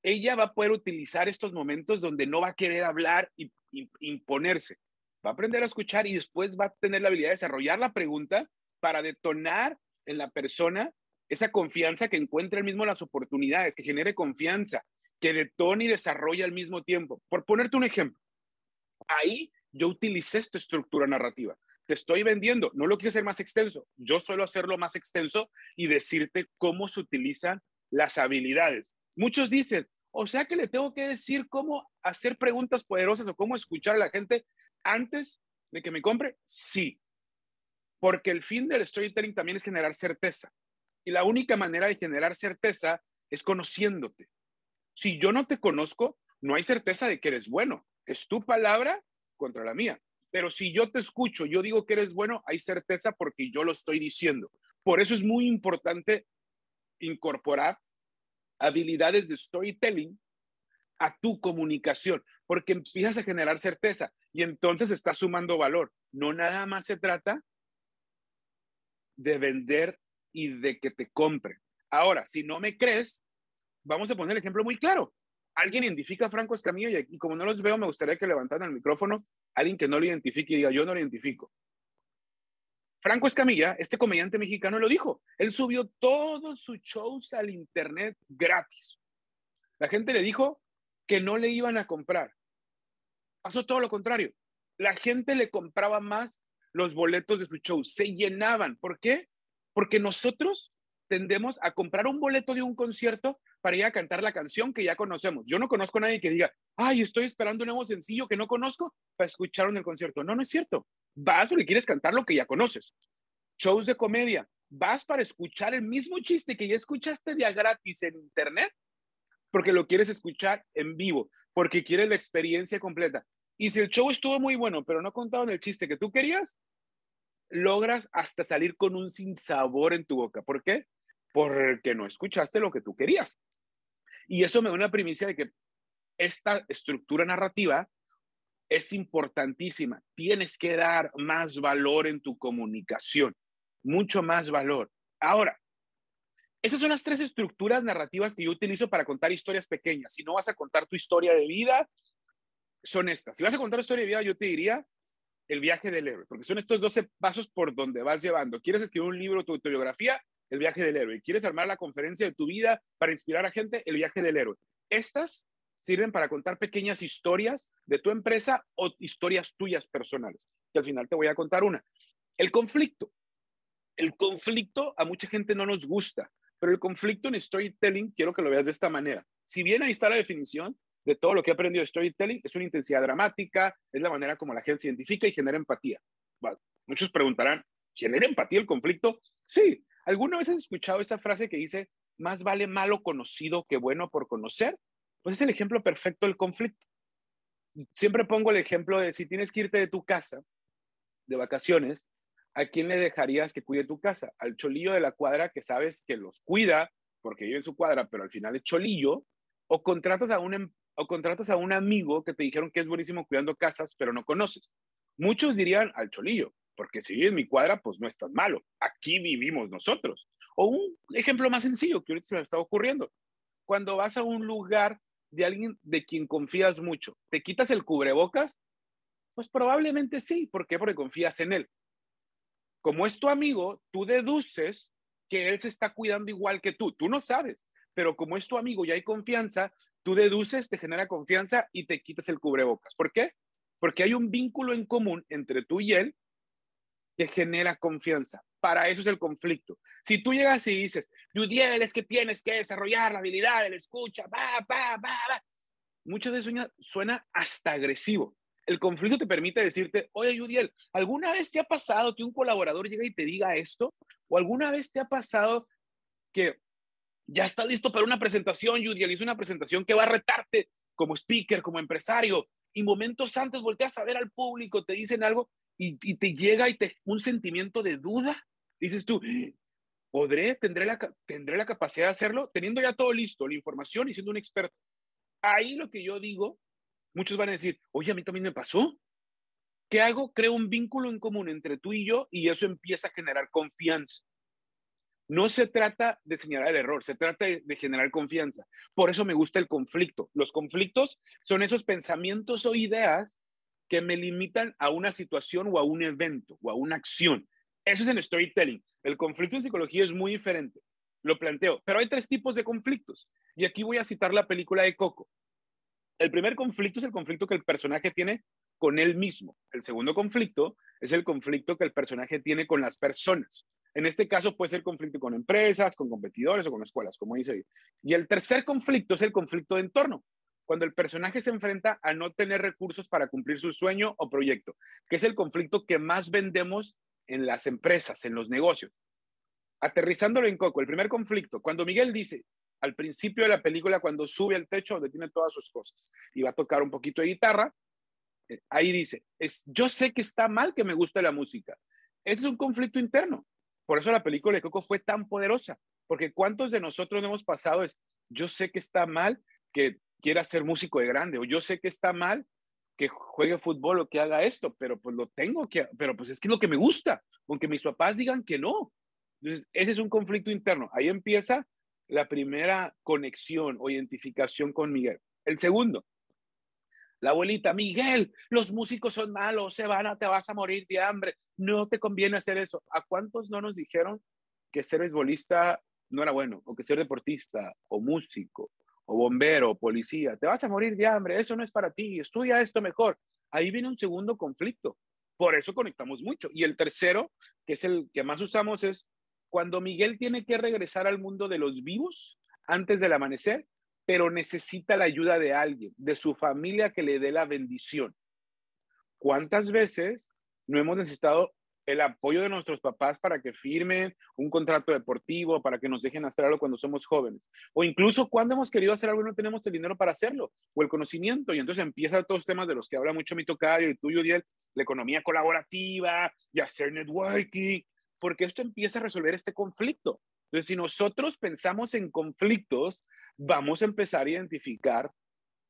ella va a poder utilizar estos momentos donde no va a querer hablar y, imponerse. Va a aprender a escuchar y después va a tener la habilidad de desarrollar la pregunta para detonar en la persona esa confianza que encuentre el mismo las oportunidades, que genere confianza, que detone y desarrolle al mismo tiempo. Por ponerte un ejemplo, ahí yo utilicé esta estructura narrativa. Te estoy vendiendo, no lo quise hacer más extenso, yo suelo hacerlo más extenso y decirte cómo se utilizan las habilidades. Muchos dicen, o sea que le tengo que decir cómo hacer preguntas poderosas o cómo escuchar a la gente antes de que me compre. Sí, porque el fin del storytelling también es generar certeza. Y la única manera de generar certeza es conociéndote. Si yo no te conozco, no hay certeza de que eres bueno. Es tu palabra contra la mía. Pero si yo te escucho, yo digo que eres bueno, hay certeza porque yo lo estoy diciendo. Por eso es muy importante incorporar habilidades de storytelling a tu comunicación, porque empiezas a generar certeza y entonces estás sumando valor. No nada más se trata de vender y de que te compren. Ahora, si no me crees, vamos a poner el ejemplo muy claro. Alguien identifica a Franco Escamilla y, como no los veo, me gustaría que levantaran el micrófono alguien que no lo identifique y diga, yo no lo identifico. Franco Escamilla, este comediante mexicano, lo dijo. Él subió todos sus shows al internet gratis. La gente le dijo que no le iban a comprar. Pasó todo lo contrario. La gente le compraba más los boletos de su show. Se llenaban. ¿Por qué? Porque nosotros tendemos a comprar un boleto de un concierto para ir a cantar la canción que ya conocemos. Yo no conozco a nadie que diga, ay, estoy esperando un nuevo sencillo que no conozco para escuchar en el concierto. No, no es cierto vas porque quieres cantar lo que ya conoces. Shows de comedia, vas para escuchar el mismo chiste que ya escuchaste de gratis en internet, porque lo quieres escuchar en vivo, porque quieres la experiencia completa. Y si el show estuvo muy bueno, pero no contaban el chiste que tú querías, logras hasta salir con un sinsabor en tu boca. ¿Por qué? Porque no escuchaste lo que tú querías. Y eso me da una primicia de que esta estructura narrativa es importantísima. Tienes que dar más valor en tu comunicación, mucho más valor. Ahora, esas son las tres estructuras narrativas que yo utilizo para contar historias pequeñas. Si no vas a contar tu historia de vida, son estas. Si vas a contar historia de vida, yo te diría el viaje del héroe, porque son estos 12 pasos por donde vas llevando. ¿Quieres escribir un libro, tu autobiografía? El viaje del héroe. ¿Quieres armar la conferencia de tu vida para inspirar a gente? El viaje del héroe. Estas sirven para contar pequeñas historias de tu empresa o historias tuyas personales. Que al final te voy a contar una. El conflicto. El conflicto a mucha gente no nos gusta, pero el conflicto en storytelling quiero que lo veas de esta manera. Si bien ahí está la definición de todo lo que he aprendido de storytelling, es una intensidad dramática, es la manera como la gente se identifica y genera empatía. muchos preguntarán, ¿genera empatía el conflicto? Sí. ¿Alguna vez has escuchado esa frase que dice, más vale malo conocido que bueno por conocer? Pues es el ejemplo perfecto del conflicto. Siempre pongo el ejemplo de si tienes que irte de tu casa de vacaciones, ¿a quién le dejarías que cuide tu casa? Al cholillo de la cuadra que sabes que los cuida porque vive en su cuadra, pero al final es cholillo, o contratas a un, em, o contratas a un amigo que te dijeron que es buenísimo cuidando casas, pero no conoces. Muchos dirían al cholillo, porque si vive en mi cuadra, pues no es tan malo. Aquí vivimos nosotros. O un ejemplo más sencillo que ahorita se me está ocurriendo. Cuando vas a un lugar de alguien de quien confías mucho, ¿te quitas el cubrebocas? Pues probablemente sí. ¿Por qué? Porque confías en él. Como es tu amigo, tú deduces que él se está cuidando igual que tú. Tú no sabes, pero como es tu amigo y hay confianza, tú deduces, te genera confianza y te quitas el cubrebocas. ¿Por qué? Porque hay un vínculo en común entre tú y él que genera confianza. Para eso es el conflicto. Si tú llegas y dices, Judiel, es que tienes que desarrollar la habilidad de la escucha, va, va, va, va. Muchas veces suena, suena hasta agresivo. El conflicto te permite decirte, oye, Judiel, ¿alguna vez te ha pasado que un colaborador llegue y te diga esto? ¿O alguna vez te ha pasado que ya está listo para una presentación, Judiel, y es una presentación que va a retarte como speaker, como empresario, y momentos antes volteas a ver al público, te dicen algo y, te llega y te, un sentimiento de duda. Dices tú, ¿podré, tendré la, tendré la capacidad de hacerlo? Teniendo ya todo listo, la información y siendo un experto. Ahí lo que yo digo, muchos van a decir, oye, a mí también me pasó. ¿Qué hago? Creo un vínculo en común entre tú y yo y eso empieza a generar confianza. No se trata de señalar el error, se trata de, generar confianza. Por eso me gusta el conflicto. Los conflictos son esos pensamientos o ideas que me limitan a una situación o a un evento o a una acción. Eso es el storytelling. El conflicto en psicología es muy diferente. Lo planteo. Pero hay tres tipos de conflictos. Y aquí voy a citar la película de Coco. El primer conflicto es el conflicto que el personaje tiene con él mismo. El segundo conflicto es el conflicto que el personaje tiene con las personas. En este caso puede ser conflicto con empresas, con competidores o con escuelas, como dice. Y el tercer conflicto es el conflicto de entorno cuando el personaje se enfrenta a no tener recursos para cumplir su sueño o proyecto, que es el conflicto que más vendemos en las empresas, en los negocios. Aterrizándolo en Coco, el primer conflicto, cuando Miguel dice al principio de la película, cuando sube al techo donde tiene todas sus cosas y va a tocar un poquito de guitarra, eh, ahí dice, es, yo sé que está mal que me guste la música. Ese es un conflicto interno. Por eso la película de Coco fue tan poderosa, porque ¿cuántos de nosotros hemos pasado es, yo sé que está mal que quiera ser músico de grande, o yo sé que está mal que juegue fútbol o que haga esto, pero pues lo tengo que, pero pues es que es lo que me gusta, aunque mis papás digan que no. Entonces, ese es un conflicto interno. Ahí empieza la primera conexión o identificación con Miguel. El segundo, la abuelita, Miguel, los músicos son malos, se van a, te vas a morir de hambre, no te conviene hacer eso. ¿A cuántos no nos dijeron que ser beisbolista no era bueno, o que ser deportista o músico o bombero, o policía, te vas a morir de hambre, eso no es para ti, estudia esto mejor. Ahí viene un segundo conflicto. Por eso conectamos mucho. Y el tercero, que es el que más usamos, es cuando Miguel tiene que regresar al mundo de los vivos antes del amanecer, pero necesita la ayuda de alguien, de su familia que le dé la bendición. ¿Cuántas veces no hemos necesitado el apoyo de nuestros papás para que firmen un contrato deportivo, para que nos dejen hacer algo cuando somos jóvenes. O incluso cuando hemos querido hacer algo y no tenemos el dinero para hacerlo, o el conocimiento. Y entonces empiezan todos los temas de los que habla mucho mi tocayo y tuyo, Diel, la economía colaborativa y hacer networking, porque esto empieza a resolver este conflicto. Entonces, si nosotros pensamos en conflictos, vamos a empezar a identificar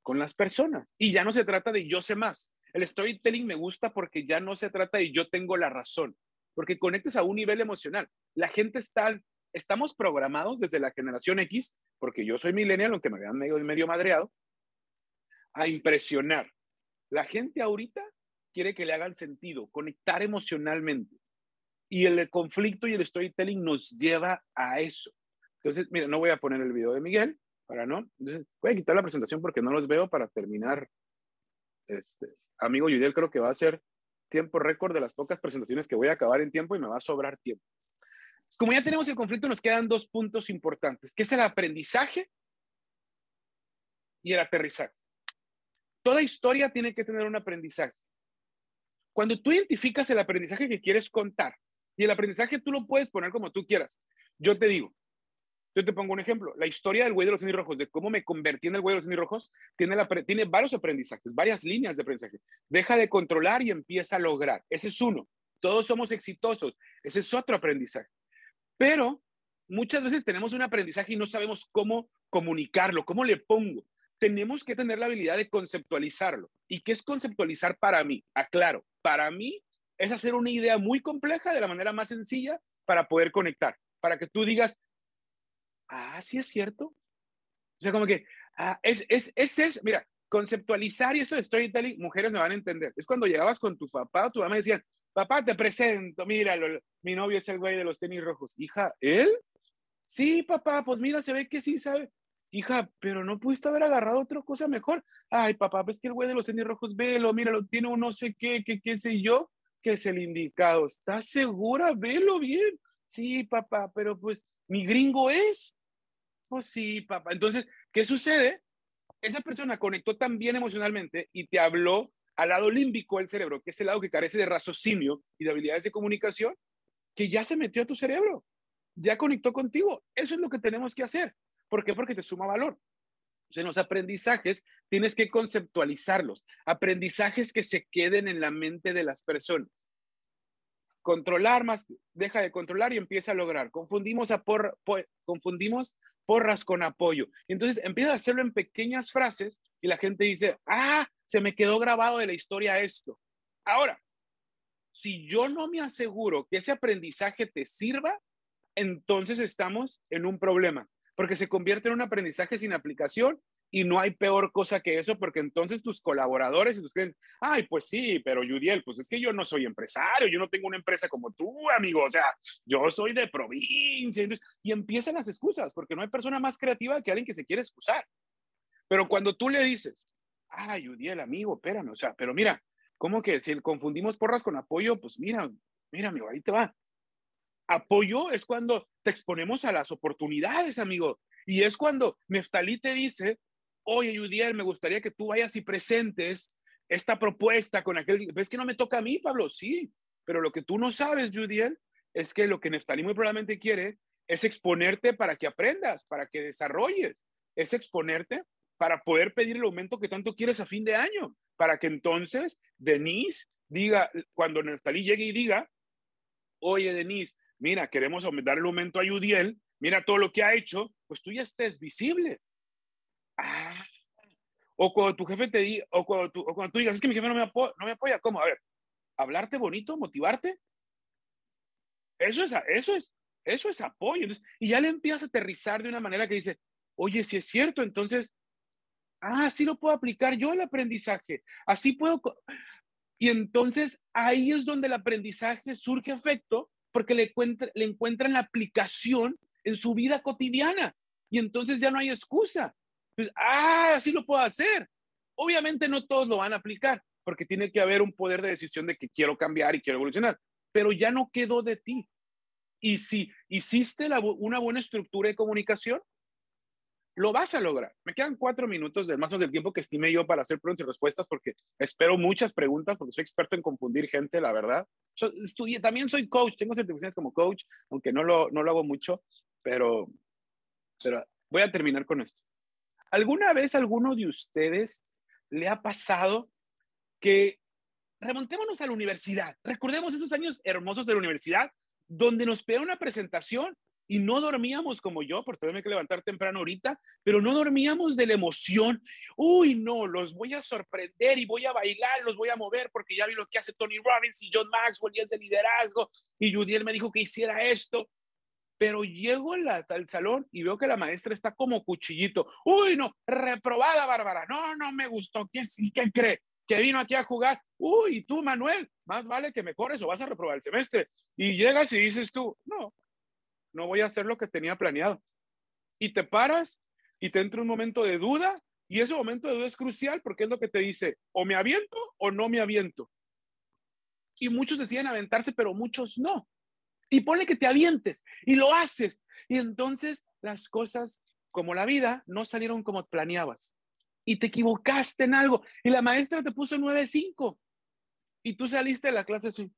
con las personas. Y ya no se trata de yo sé más, el storytelling me gusta porque ya no se trata de yo tengo la razón, porque conectes a un nivel emocional. La gente está, estamos programados desde la generación X, porque yo soy millennial, aunque me vean medio, medio madreado, a impresionar. La gente ahorita quiere que le hagan sentido, conectar emocionalmente. Y el conflicto y el storytelling nos lleva a eso. Entonces, mira, no voy a poner el video de Miguel, para no. Voy a quitar la presentación porque no los veo para terminar este, amigo Yudiel, creo que va a ser tiempo récord de las pocas presentaciones que voy a acabar en tiempo y me va a sobrar tiempo. Como ya tenemos el conflicto, nos quedan dos puntos importantes, que es el aprendizaje y el aterrizaje. Toda historia tiene que tener un aprendizaje. Cuando tú identificas el aprendizaje que quieres contar, y el aprendizaje tú lo puedes poner como tú quieras. Yo te digo, yo te pongo un ejemplo. La historia del güey de los rojos, de cómo me convertí en el güey de los rojos, tiene, la, tiene varios aprendizajes, varias líneas de aprendizaje. Deja de controlar y empieza a lograr. Ese es uno. Todos somos exitosos. Ese es otro aprendizaje. Pero muchas veces tenemos un aprendizaje y no sabemos cómo comunicarlo, cómo le pongo. tenemos que tener la habilidad de conceptualizarlo. ¿Y qué es conceptualizar para mí? Aclaro, para mí es hacer una idea muy compleja de la manera más sencilla para poder conectar, para que tú digas, ah, sí es cierto. O sea, como que, ah, es, es, es, es, mira, conceptualizar y eso de storytelling, mujeres me van a entender. Es cuando llegabas con tu papá o tu mamá y decían, papá, te presento, mira, mi novio es el güey de los tenis rojos. Hija, ¿él? Sí, papá, pues mira, se ve que sí sabe. Hija, pero no pudiste haber agarrado otra cosa mejor. Ay, papá, ves que el güey de los tenis rojos, velo, míralo, tiene un no sé qué, qué, qué sé yo, que es el indicado. ¿Estás segura? Velo bien. Sí, papá, pero pues mi gringo es. Pues sí, papá. Entonces, ¿qué sucede? Esa persona conectó tan bien emocionalmente y te habló al lado límbico del cerebro, que es el lado que carece de raciocinio y de habilidades de comunicación, que ya se metió a tu cerebro, ya conectó contigo. Eso es lo que tenemos que hacer. ¿Por qué? Porque te suma valor. En los aprendizajes tienes que conceptualizarlos. Aprendizajes que se queden en la mente de las personas. Controlar más, deja de controlar y empieza a lograr. Confundimos, a por, confundimos porras con apoyo. Entonces empieza a hacerlo en pequeñas frases y la gente dice, ah, se me quedó grabado de la historia esto. Ahora, si yo no me aseguro que ese aprendizaje te sirva, entonces estamos en un problema porque se convierte en un aprendizaje sin aplicación y no hay peor cosa que eso, porque entonces tus colaboradores y tus clientes, ay, pues sí, pero Yudiel, pues es que yo no soy empresario, yo no tengo una empresa como tú, amigo, o sea, yo soy de provincia, y empiezan las excusas, porque no hay persona más creativa que alguien que se quiere excusar. Pero cuando tú le dices, ay, Yudiel, amigo, espérame, o sea, pero mira, ¿cómo que si confundimos porras con apoyo? Pues mira, mira, amigo, ahí te va. Apoyo es cuando te exponemos a las oportunidades, amigo. Y es cuando Neftalí te dice, oye, Judiel, me gustaría que tú vayas y presentes esta propuesta con aquel... ¿Ves que no me toca a mí, Pablo? Sí, pero lo que tú no sabes, Judiel, es que lo que Neftalí muy probablemente quiere es exponerte para que aprendas, para que desarrolles, es exponerte para poder pedir el aumento que tanto quieres a fin de año, para que entonces Denise diga, cuando Neftalí llegue y diga, oye, Denise, mira, queremos dar el aumento a Yudiel, mira todo lo que ha hecho, pues tú ya estés visible. Ah, o cuando tu jefe te diga, o cuando tú, digas, es que mi jefe no me, apoya, ¿cómo? A ver, hablarte bonito, motivarte. Eso es, eso es, eso es apoyo. y ya le empiezas a aterrizar de una manera que dice, oye, si es cierto, entonces, ah, así lo puedo aplicar yo el aprendizaje, así puedo. Y entonces ahí es donde el aprendizaje surge efecto porque le, encuentra, le encuentran la aplicación en su vida cotidiana y entonces ya no hay excusa. Pues, ah, así lo puedo hacer. Obviamente no todos lo van a aplicar porque tiene que haber un poder de decisión de que quiero cambiar y quiero evolucionar, pero ya no quedó de ti. Y si hiciste una buena estructura de comunicación, lo vas a lograr. Me quedan cuatro minutos del más o menos del tiempo que estimé yo para hacer preguntas y respuestas porque espero muchas preguntas porque soy experto en confundir gente, la verdad. estudié, también soy coach, tengo certificaciones como coach, aunque no lo, no lo hago mucho, pero, pero voy a terminar con esto. ¿Alguna vez alguno de ustedes le ha pasado que remontémonos a la universidad? Recordemos esos años hermosos de la universidad donde nos pega una presentación y no dormíamos como yo, porque tengo que levantar temprano ahorita, pero no dormíamos de la emoción. Uy, no, los voy a sorprender y voy a bailar, los voy a mover porque ya vi lo que hace Tony Robbins y John Maxwell y es de liderazgo y Judiel me dijo que hiciera esto. Pero llego al salón y veo que la maestra está como cuchillito. Uy, no, reprobada, Bárbara. No, no me gustó. ¿Qué, qué cree? Que vino aquí a jugar. Uy, tú, Manuel, más vale que me corres o vas a reprobar el semestre. Y llegas y dices tú, no, no voy a hacer lo que tenía planeado. Y te paras y te entra un momento de duda y ese momento de duda es crucial porque es lo que te dice, o me aviento o no me aviento. Y muchos deciden aventarse, pero muchos no. Y pone que te avientes y lo haces. Y entonces las cosas, como la vida, no salieron como planeabas. Y te equivocaste en algo. Y la maestra te puso 9.5. Y tú saliste de la clase así.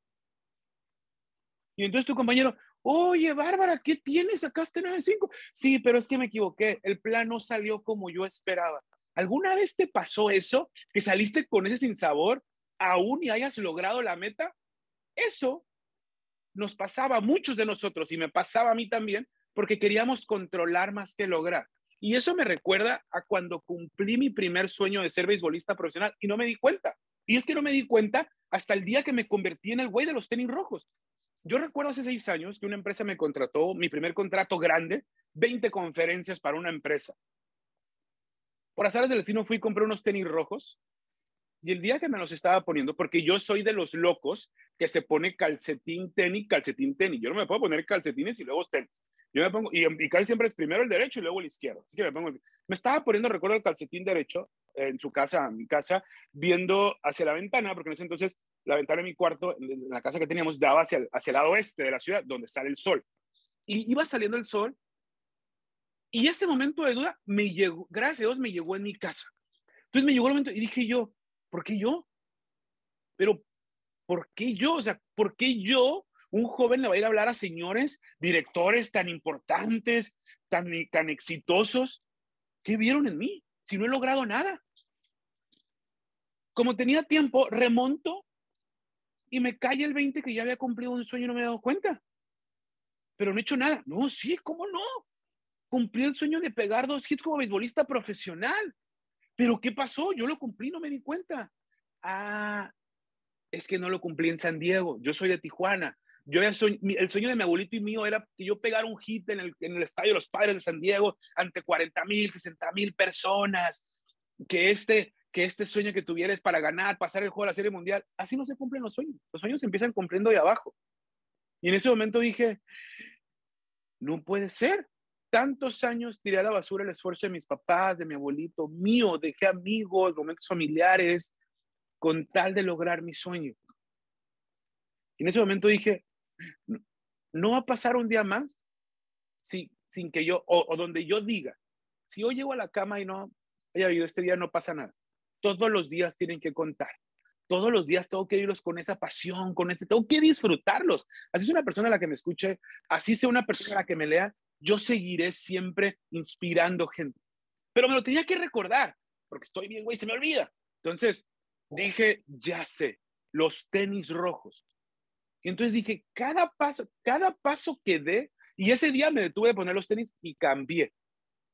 Y entonces tu compañero, Oye, Bárbara, ¿qué tienes? Sacaste 9.5. Sí, pero es que me equivoqué. El plan no salió como yo esperaba. ¿Alguna vez te pasó eso? Que saliste con ese sinsabor aún y hayas logrado la meta. Eso nos pasaba a muchos de nosotros y me pasaba a mí también porque queríamos controlar más que lograr. Y eso me recuerda a cuando cumplí mi primer sueño de ser beisbolista profesional y no me di cuenta. Y es que no me di cuenta hasta el día que me convertí en el güey de los tenis rojos. Yo recuerdo hace seis años que una empresa me contrató, mi primer contrato grande, 20 conferencias para una empresa. Por azares del destino fui y compré unos tenis rojos y el día que me los estaba poniendo, porque yo soy de los locos que se pone calcetín, tenis, calcetín, tenis. Yo no me puedo poner calcetines y luego tenis. Yo me pongo, y, casi siempre es primero el derecho y luego el izquierdo. Así que me pongo, me estaba poniendo, recuerdo, el calcetín derecho en su casa, en mi casa, viendo hacia la ventana, porque en ese entonces la ventana de mi cuarto, en la casa que teníamos, daba hacia el, hacia el lado oeste de la ciudad, donde sale el sol. Y iba saliendo el sol, y ese momento de duda me llegó, gracias a Dios, me llegó en mi casa. Entonces me llegó el momento y dije yo, ¿por qué yo? Pero, ¿por qué yo? O sea, ¿por qué yo, un joven, le va a ir a hablar a señores, directores tan importantes, tan, tan exitosos? ¿Qué vieron en mí? Si no he logrado nada. Como tenía tiempo, remonto y me cae el 20 que ya había cumplido un sueño y no me he dado cuenta. Pero no he hecho nada. No, sí, ¿cómo no? Cumplí el sueño de pegar dos hits como beisbolista profesional. Pero ¿qué pasó? Yo lo cumplí, no me di cuenta. Ah, es que no lo cumplí en San Diego. Yo soy de Tijuana. Yo el sueño de mi abuelito y mío era que yo pegara un hit en el, en el estadio los Padres de San Diego ante 40 mil, 60 mil personas. Que este, que este sueño que tuviera es para ganar, pasar el juego de la Serie Mundial. Así no se cumplen los sueños. Los sueños se empiezan cumpliendo de abajo. Y en ese momento dije, no puede ser tantos años tiré a la basura el esfuerzo de mis papás, de mi abuelito, mío, dejé amigos, momentos familiares, con tal de lograr mi sueño. Y en ese momento dije, no va a pasar un día más sin, sin que yo, o, donde yo diga, si yo llego a la cama y no haya habido este día, no pasa nada. Todos los días tienen que contar. Todos los días tengo que irlos con esa pasión, con ese, tengo que disfrutarlos. Así es una persona a la que me escuche, así sea una persona a la que me lea, yo seguiré siempre inspirando gente. Pero me lo tenía que recordar, porque estoy bien, güey, se me olvida. Entonces dije, ya sé, los tenis rojos. Y entonces dije, cada paso, cada paso que dé, y ese día me detuve de poner los tenis y cambié.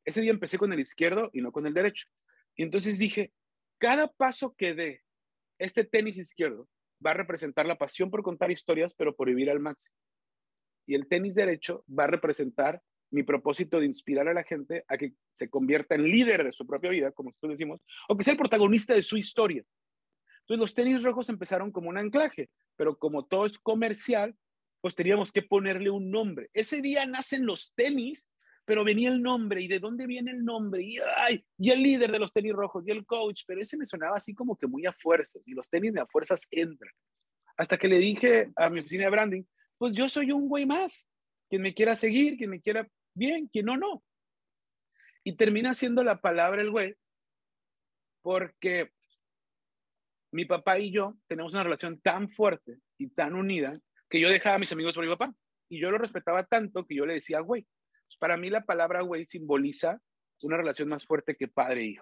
Ese día empecé con el izquierdo y no con el derecho. Y entonces dije, cada paso que dé, este tenis izquierdo va a representar la pasión por contar historias, pero por vivir al máximo. Y el tenis derecho va a representar mi propósito de inspirar a la gente a que se convierta en líder de su propia vida, como nosotros decimos, o que sea el protagonista de su historia. Entonces los tenis rojos empezaron como un anclaje, pero como todo es comercial, pues teníamos que ponerle un nombre. Ese día nacen los tenis, pero venía el nombre, ¿y de dónde viene el nombre? Y, ay, y el líder de los tenis rojos, y el coach, pero ese me sonaba así como que muy a fuerzas, y los tenis de a fuerzas entran. Hasta que le dije a mi oficina de branding, pues yo soy un güey más, quien me quiera seguir, quien me quiera bien, quien no, no. Y termina siendo la palabra el güey, porque mi papá y yo tenemos una relación tan fuerte y tan unida que yo dejaba a mis amigos por mi papá. Y yo lo respetaba tanto que yo le decía güey. Pues para mí la palabra güey simboliza una relación más fuerte que padre e.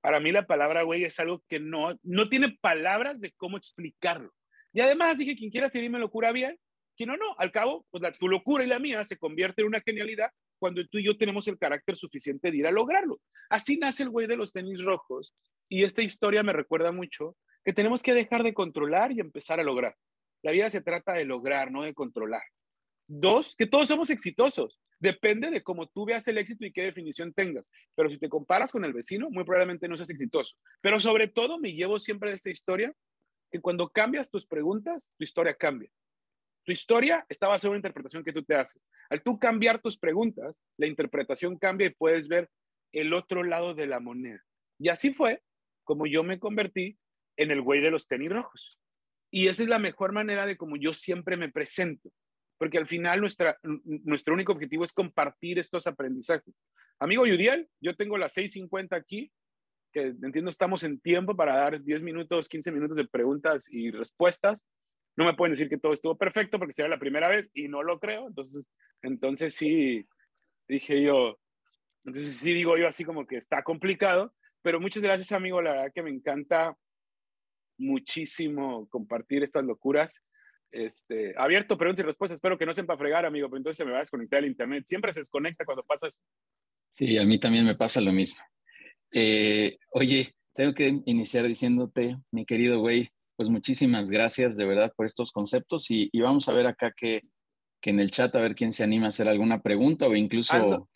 Para mí la palabra güey es algo que no, no tiene palabras de cómo explicarlo. Y además dije, quien quiera seguirme locura bien, que no, no, al cabo, pues la, tu locura y la mía se convierte en una genialidad cuando tú y yo tenemos el carácter suficiente de ir a lograrlo. Así nace el güey de los tenis rojos y esta historia me recuerda mucho que tenemos que dejar de controlar y empezar a lograr. La vida se trata de lograr, no de controlar. Dos, que todos somos exitosos. Depende de cómo tú veas el éxito y qué definición tengas. Pero si te comparas con el vecino, muy probablemente no seas exitoso. Pero sobre todo me llevo siempre de esta historia que cuando cambias tus preguntas, tu historia cambia. Tu historia está basada en una interpretación que tú te haces. Al tú cambiar tus preguntas, la interpretación cambia y puedes ver el otro lado de la moneda. Y así fue como yo me convertí en el güey de los tenis rojos. Y esa es la mejor manera de como yo siempre me presento, porque al final nuestro único objetivo es compartir estos aprendizajes. Amigo Yudiel, yo tengo las 6.50 aquí, que entiendo estamos en tiempo para dar 10 minutos, 15 minutos de preguntas y respuestas no me pueden decir que todo estuvo perfecto porque será la primera vez y no lo creo. Entonces, entonces sí, dije yo, entonces sí digo yo así como que está complicado, pero muchas gracias amigo, la verdad que me encanta muchísimo compartir estas locuras. Este, abierto preguntas y respuestas, espero que no sepa fregar, amigo, pero entonces se me va a desconectar el internet. Siempre se desconecta cuando pasa eso.
Sí, a mí también me pasa lo mismo. Eh, oye, tengo que iniciar diciéndote, mi querido güey, pues muchísimas gracias de verdad por estos conceptos y, vamos a ver acá que, que, en el chat a ver quién se anima a hacer alguna pregunta o incluso...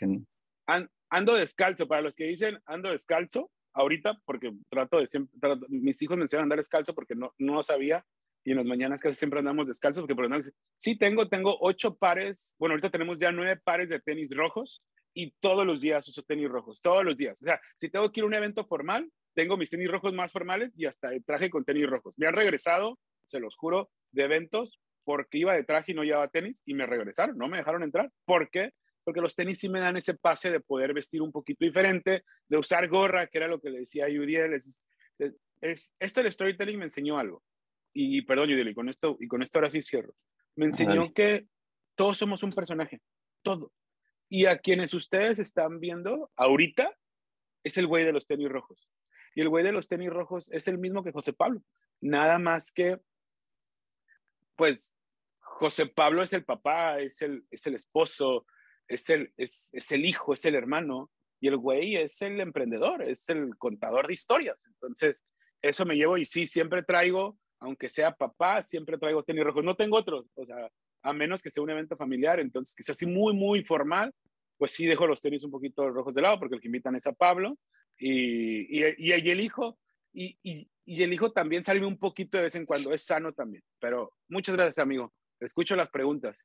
Ando, ando descalzo, para los que dicen ando descalzo, ahorita, porque trato de siempre, mis hijos me enseñan a andar descalzo porque no, no sabía y en las mañanas casi siempre andamos descalzos porque por no, sí tengo, tengo ocho pares, bueno, ahorita tenemos ya nueve pares de tenis rojos y todos los días uso tenis rojos, todos los días. O sea, si tengo que ir a un evento formal, tengo mis tenis rojos más formales y hasta el traje con tenis rojos. Me han regresado, se los juro, de eventos porque iba de traje y no llevaba tenis y me regresaron, no me dejaron entrar. ¿Por qué? Porque los tenis sí me dan ese pase de poder vestir un poquito diferente, de usar gorra, que era lo que le decía a Yudiel. Es, es, esto del storytelling me enseñó algo. Y, perdón, Yudiel, y con esto, y con esto ahora sí cierro. Me enseñó que todos somos un personaje, todos. Y a quienes ustedes están viendo ahorita es el güey de los tenis rojos. Y el güey de los tenis rojos es el mismo que José Pablo. Nada más que, pues, José Pablo es el papá, es el, es el esposo, es el, es, es el hijo, es el hermano. Y el güey es el emprendedor, es el contador de historias. Entonces, eso me llevo y sí, siempre traigo, aunque sea papá, siempre traigo tenis rojos. No tengo otros, o sea, a menos que sea un evento familiar, entonces que sea así muy, muy formal, pues sí dejo los tenis un poquito rojos de lado porque el que invitan es a Pablo y, y, y, el hijo, y, y, el hijo también sale un poquito de vez en cuando, es sano también. Pero muchas gracias, amigo. Escucho las preguntas.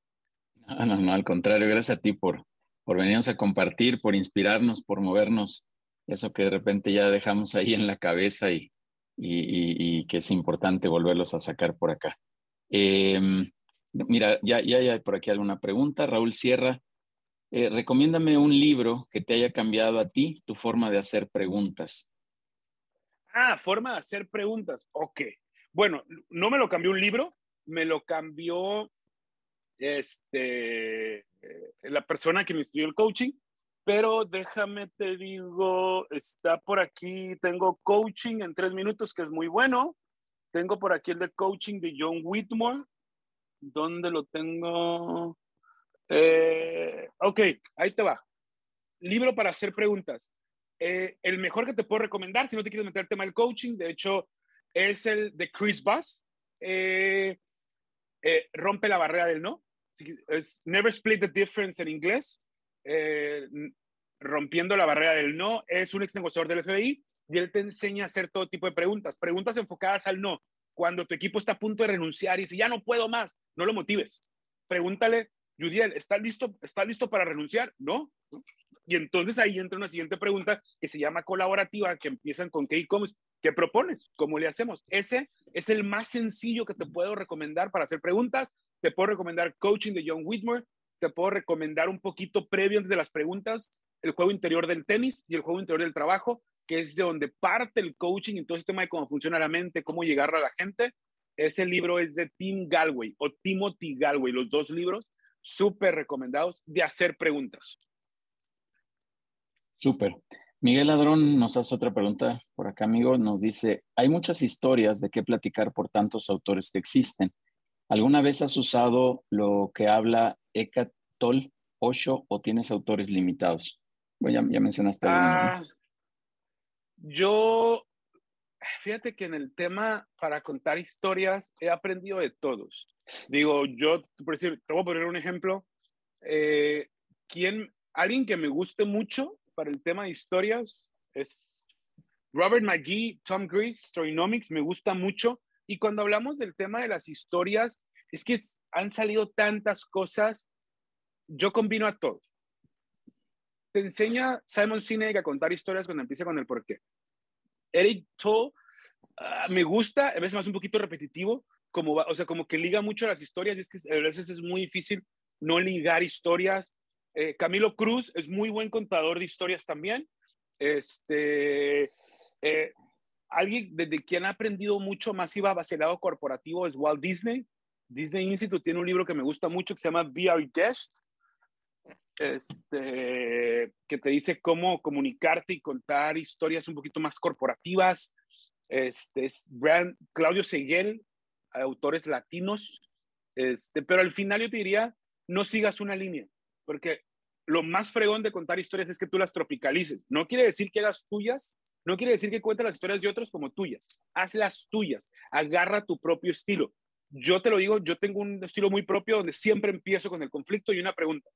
No, no, no, al contrario, gracias a ti por, por venirnos a compartir, por inspirarnos, por movernos, eso que de repente ya dejamos ahí en la cabeza y, y, que es importante volverlos a sacar por acá. Em, mira, ya, ya hay por aquí alguna pregunta. Raúl Sierra, eh, recomiéndame un libro que te haya cambiado a ti tu forma de hacer preguntas.
Ah, forma de hacer preguntas. Ok. Bueno, no me lo cambió un libro, me lo cambió este, eh, la persona que me estudió el coaching, pero déjame te digo, está por aquí, tengo coaching en tres minutos, que es muy bueno. Tengo por aquí el de coaching de John Whitmore. ¿Dónde lo tengo? Eh, ok, ahí te va. Libro para hacer preguntas. Eh, el mejor que te puedo recomendar, si no te quieres meter el tema del coaching, de hecho, es el de Chris Bass. Eh, rompe la barrera del no. Es Never Split the Difference en inglés. Rompiendo la barrera del no. Es un ex negociador del FBI y él te enseña a hacer todo tipo de preguntas. Preguntas enfocadas al no. Cuando tu equipo está a punto de renunciar y dice, ya no puedo más, no lo motives. Pregúntale Judiel, ¿estás listo, ¿estás listo para renunciar? No. Y entonces ahí entra una siguiente pregunta que se llama colaborativa, que empiezan con qué e-commerce. ¿Qué propones? ¿Cómo le hacemos? Ese es el más sencillo que te puedo recomendar para hacer preguntas. Te puedo recomendar coaching de John Whitmore. Te puedo recomendar un poquito previo antes de las preguntas, el juego interior del tenis y el juego interior del trabajo, que es de donde parte el coaching y todo el tema de cómo funciona la mente, cómo llegar a la gente. Ese libro es de Tim Galway o Timothy Galway, los dos libros súper recomendados de hacer preguntas.
Súper. Miguel Ladrón nos hace otra pregunta por acá, amigo. Nos dice, hay muchas historias de qué platicar por tantos autores que existen. ¿Alguna vez has usado lo que habla Eckhart Tolle, Osho o tienes autores limitados? Bueno, ya, mencionaste.
Ah, yo, fíjate que en el tema para contar historias he aprendido de todos. Digo, yo, por decir, te voy a poner un ejemplo. Eh, ¿quién, alguien que me guste mucho para el tema de historias es Robert McGee, Tom Grease, Storynomics, me gusta mucho. Y cuando hablamos del tema de las historias, es que han salido tantas cosas, yo combino a todos. Te enseña Simon Sinek a contar historias cuando empieza con el porqué. Eric Toll, ah, me gusta, a veces más un poquito repetitivo, como, o sea, como que liga mucho las historias y es que a veces es muy difícil no ligar historias. Eh, Camilo Cruz es muy buen contador de historias también. Este, eh, alguien desde quien ha aprendido mucho más iba hacia el lado corporativo es Walt Disney. Disney Institute tiene un libro que me gusta mucho que se llama Be Our Guest, este, que te dice cómo comunicarte y contar historias un poquito más corporativas. Este, es Claudio Seguel autores latinos, este, pero al final yo te diría, no sigas una línea, porque lo más fregón de contar historias es que tú las tropicalices. No quiere decir que hagas tuyas, no quiere decir que cuentes las historias de otros como tuyas. Hazlas tuyas, agarra tu propio estilo. Yo te lo digo, yo tengo un estilo muy propio donde siempre empiezo con el conflicto y una pregunta.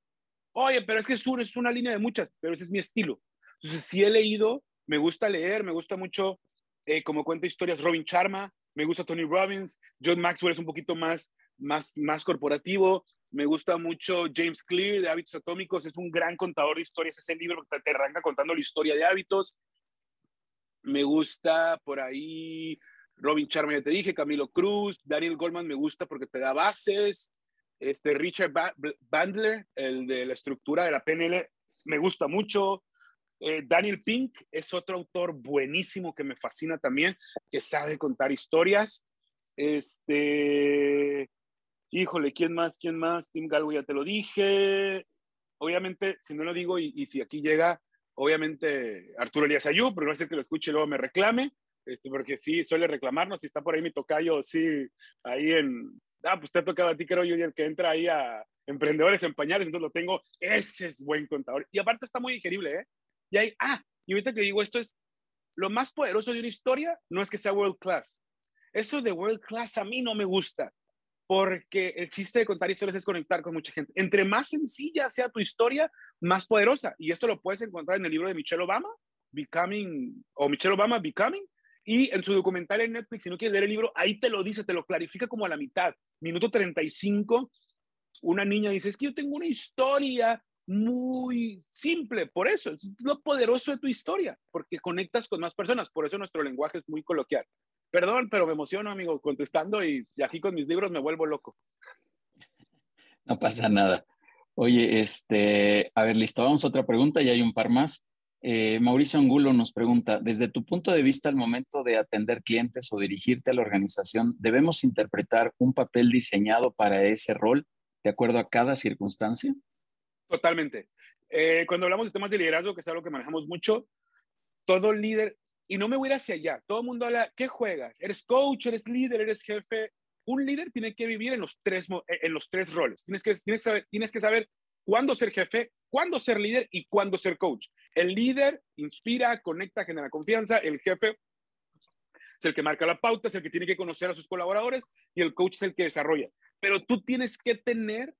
Oye, pero es que es, una línea de muchas, pero ese es mi estilo. Entonces, si he leído, me gusta leer, me gusta mucho eh, como cuenta historias Robin Charma, me gusta Tony Robbins, John Maxwell es un poquito más, más, más corporativo, me gusta mucho James Clear de Hábitos Atómicos, es un gran contador de historias, ese libro que te arranca contando la historia de hábitos. Me gusta por ahí Robin Charma, ya te dije, Camilo Cruz, Daniel Goldman me gusta porque te da bases. Este Richard Bandler, el de la estructura de la PNL, me gusta mucho. Eh, Daniel Pink es otro autor buenísimo que me fascina también, que sabe contar historias. Este, Híjole, ¿quién más? ¿Quién más? Tim Galway, ya te lo dije. Obviamente, si no lo digo y, si aquí llega, obviamente Arturo Elías Ayú, pero no ser que lo escuche y luego me reclame, este, porque sí, suele reclamarnos. Si está por ahí mi tocayo, sí, ahí en. Ah, pues te ha tocado a ti, creo yo, el que entra ahí a Emprendedores en Pañales, entonces lo tengo. Ese es buen contador. Y aparte está muy digerible, ¿eh? Y ahí, ah, y ahorita que digo esto es, lo más poderoso de una historia no es que sea world class. Eso de world class a mí no me gusta porque el chiste de contar historias es conectar con mucha gente. Entre más sencilla sea tu historia, más poderosa. Y esto lo puedes encontrar en el libro de Michelle Obama, Becoming, o Michelle Obama, Becoming, y en su documental en Netflix, si no quieres leer el libro, ahí te lo dice, te lo clarifica como a la mitad. Minuto 35, una niña dice, es que yo tengo una historia muy simple, por eso, es lo poderoso de tu historia, porque conectas con más personas, por eso nuestro lenguaje es muy coloquial. Perdón, pero me emociono, amigo, contestando y, aquí con mis libros me vuelvo loco.
No pasa nada. Oye, este, a ver, listo, vamos a otra pregunta y hay un par más. Eh, Mauricio Angulo nos pregunta, desde tu punto de vista al momento de atender clientes o dirigirte a la organización, ¿debemos interpretar un papel diseñado para ese rol de acuerdo a cada circunstancia?
Totalmente. Eh, cuando hablamos de temas de liderazgo, que es algo que manejamos mucho, todo líder y no me voy a ir hacia allá. Todo el mundo habla, ¿qué juegas? ¿Eres coach, eres líder, eres jefe? Un líder tiene que vivir en los tres, en los tres roles. Tienes que, tienes, tienes que saber cuándo ser jefe, cuándo ser líder y cuándo ser coach. El líder inspira, conecta, genera confianza. El jefe es el que marca la pauta, es el que tiene que conocer a sus colaboradores y el coach es el que desarrolla. Pero tú tienes que tener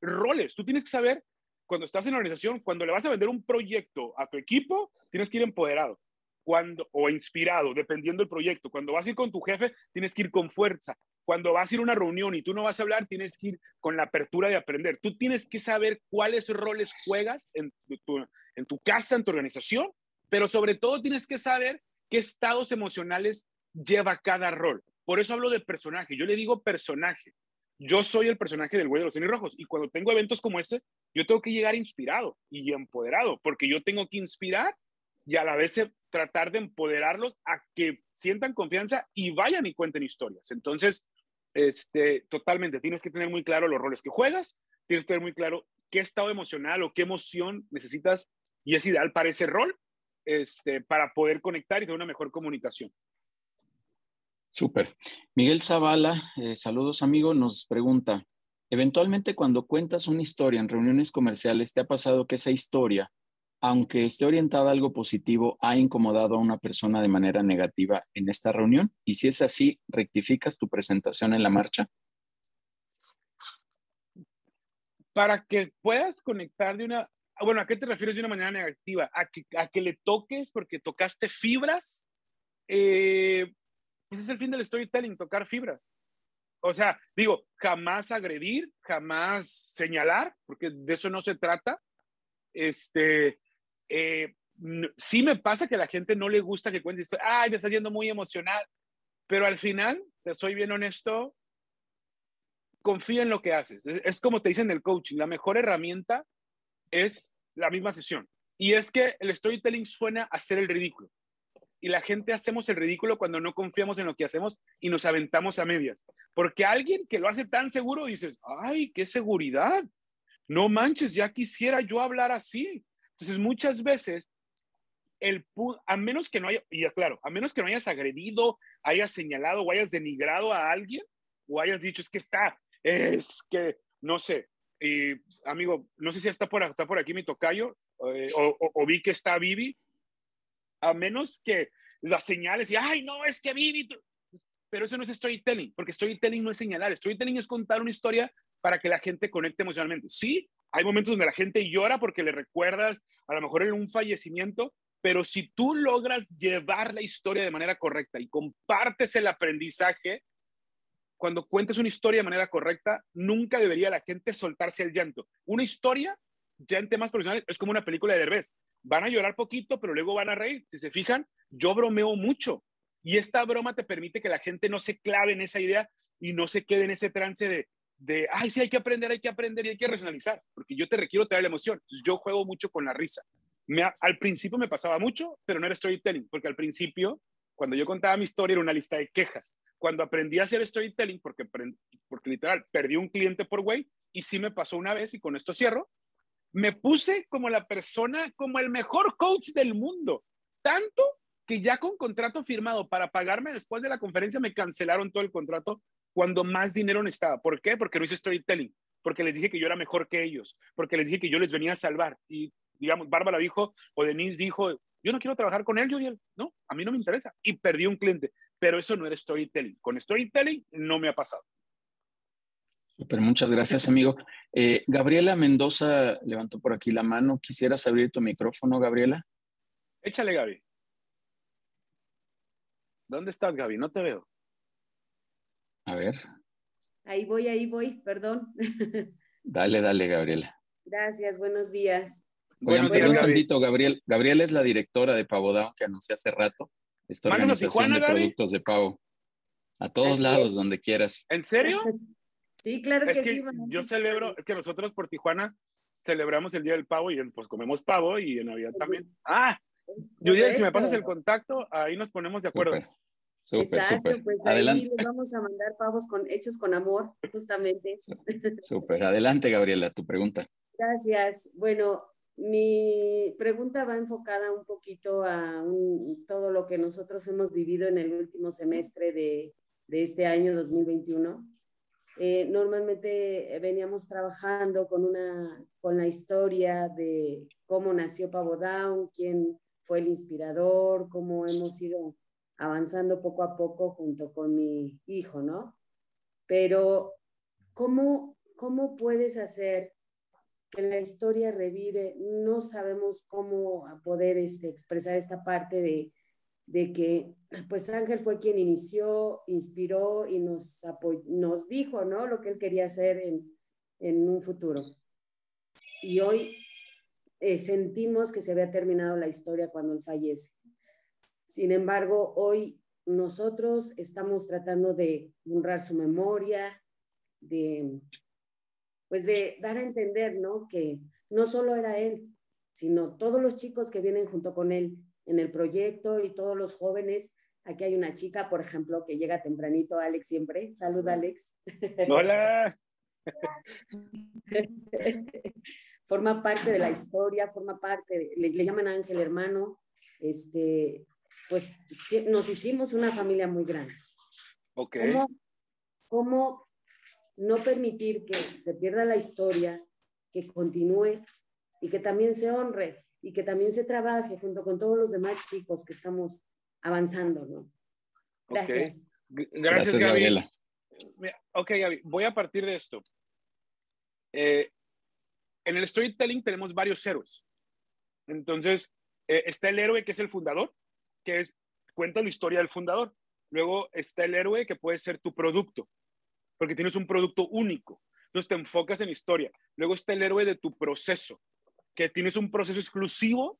roles, tú tienes que saber cuando estás en la organización, cuando le vas a vender un proyecto a tu equipo, tienes que ir empoderado cuando, o inspirado, dependiendo del proyecto. Cuando vas a ir con tu jefe, tienes que ir con fuerza. Cuando vas a ir a una reunión y tú no vas a hablar, tienes que ir con la apertura de aprender. Tú tienes que saber cuáles roles juegas en tu, casa, en tu organización, pero sobre todo tienes que saber qué estados emocionales lleva cada rol. Por eso hablo de personaje. Yo le digo personaje. Yo soy el personaje del güey de los rojos y cuando tengo eventos como este, yo tengo que llegar inspirado y empoderado porque yo tengo que inspirar y a la vez tratar de empoderarlos a que sientan confianza y vayan y cuenten historias. Entonces, este, totalmente, tienes que tener muy claro los roles que juegas, tienes que tener muy claro qué estado emocional o qué emoción necesitas y es ideal para ese rol este, para poder conectar y tener una mejor comunicación.
Súper. Miguel Zavala, eh, saludos amigo, nos pregunta, eventualmente cuando cuentas una historia en reuniones comerciales, ¿te ha pasado que esa historia aunque esté orientada a algo positivo, ha incomodado a una persona de manera negativa en esta reunión? Y si es así, ¿rectificas tu presentación en la marcha?
Para que puedas conectar de una, bueno, ¿a qué te refieres de una manera negativa? ¿A que, a que le toques porque tocaste fibras? Eh, ese es el fin del storytelling, tocar fibras. O sea, digo, jamás agredir, jamás señalar, porque de eso no se trata. Este, eh, sí me pasa que a la gente no le gusta que cuentes, ay, te estás yendo muy emocional, pero al final, te soy bien honesto, confía en lo que haces. Es, como te dicen el coaching, la mejor herramienta es la misma sesión. Y es que el storytelling suena a hacer el ridículo. Y la gente hacemos el ridículo cuando no confiamos en lo que hacemos y nos aventamos a medias. Porque alguien que lo hace tan seguro dices, ay, qué seguridad. No manches, ya quisiera yo hablar así. Entonces, muchas veces, el, a menos que no haya, y claro, a menos que no hayas agredido, hayas señalado o hayas denigrado a alguien, o hayas dicho, es que está, es que, no sé, y amigo, no sé si está por, está por aquí mi tocayo, eh, o, o, vi que está Vivi, a menos que las señales y, ay, no, es que Vivi, pero eso no es storytelling, porque storytelling no es señalar, storytelling es contar una historia para que la gente conecte emocionalmente. Sí, hay momentos donde la gente llora porque le recuerdas a lo mejor en un fallecimiento, pero si tú logras llevar la historia de manera correcta y compartes el aprendizaje, cuando cuentes una historia de manera correcta, nunca debería la gente soltarse el llanto. Una historia, ya en temas profesionales, es como una película de Derbez. Van a llorar poquito, pero luego van a reír. Si se fijan, yo bromeo mucho. Y esta broma te permite que la gente no se clave en esa idea y no se quede en ese trance de, de, ay, sí, hay que aprender, hay que aprender y hay que racionalizar, porque yo te requiero traer la emoción. Yo juego mucho con la risa. Me, al principio me pasaba mucho, pero no era storytelling, porque al principio, cuando yo contaba mi historia, era una lista de quejas. Cuando aprendí a hacer storytelling, porque, porque literal perdí un cliente por güey, y sí me pasó una vez, y con esto cierro, me puse como la persona, como el mejor coach del mundo. Tanto que ya con contrato firmado para pagarme después de la conferencia me cancelaron todo el contrato cuando más dinero necesitaba. ¿Por qué? Porque no hice storytelling, porque les dije que yo era mejor que ellos, porque les dije que yo les venía a salvar. Y, digamos, Bárbara dijo, o Denise dijo, yo no quiero trabajar con él, Judiel. No, a mí no me interesa. Y perdí un cliente. Pero eso no era storytelling. Con storytelling no me ha pasado.
Super, muchas gracias, amigo. Eh, Gabriela Mendoza levantó por aquí la mano. ¿Quisieras abrir tu micrófono, Gabriela?
Échale, Gaby. ¿Dónde estás, Gaby? No te veo.
A ver.
Ahí voy, ahí voy, perdón.
Dale, dale, Gabriela.
Gracias, buenos días.
Voy a un tantito, Gabriel. Gabriela es la directora de Pavo Down que anuncié hace rato. Esta organización de productos de pavo. A todos lados, donde quieras.
¿En serio?
Sí, claro que, sí.
Yo celebro, es que nosotros por Tijuana celebramos el Día del Pavo y pues comemos pavo y en Navidad también. Ah, Julián, si me pasas el contacto, ahí nos ponemos de acuerdo.
Súper, súper.
Pues Adelante. ahí les vamos a mandar pavos con, hechos con amor, justamente.
Súper. Adelante, Gabriela, tu pregunta.
Gracias. Bueno, mi pregunta va enfocada un poquito a todo lo que nosotros hemos vivido en el último semestre de, de este año 2021. Eh, normalmente veníamos trabajando con, una, con la historia de cómo nació Pavo Down, quién fue el inspirador, cómo hemos ido avanzando poco a poco junto con mi hijo, ¿no? Pero, ¿cómo, cómo puedes hacer que la historia revive? No sabemos cómo poder este, expresar esta parte de, de que, pues Ángel fue quien inició, inspiró y nos, nos dijo, ¿no? Lo que él quería hacer en, en un futuro. Y hoy eh, sentimos que se había terminado la historia cuando él fallece. Sin embargo, hoy nosotros estamos tratando de honrar su memoria, de, pues de dar a entender, ¿no? Que no solo era él, sino todos los chicos que vienen junto con él en el proyecto y todos los jóvenes. Aquí hay una chica, por ejemplo, que llega tempranito, Alex siempre. Salud, Alex.
Hola.
forma parte de la historia, forma parte, le, le, llaman Ángel hermano, este, pues nos hicimos una familia muy grande.
Ok.
¿Cómo, no permitir que se pierda la historia, que continúe y que también se honre y que también se trabaje junto con todos los demás chicos que estamos avanzando, ¿no? Gracias.
Gracias, Gabriela. Ok, Gaby, voy a partir de esto. Eh, en el storytelling tenemos varios héroes. Entonces, eh, está el héroe que es el fundador, que es, cuenta la historia del fundador. Luego está el héroe que puede ser tu producto, porque tienes un producto único. Entonces te enfocas en historia. Luego está el héroe de tu proceso, que tienes un proceso exclusivo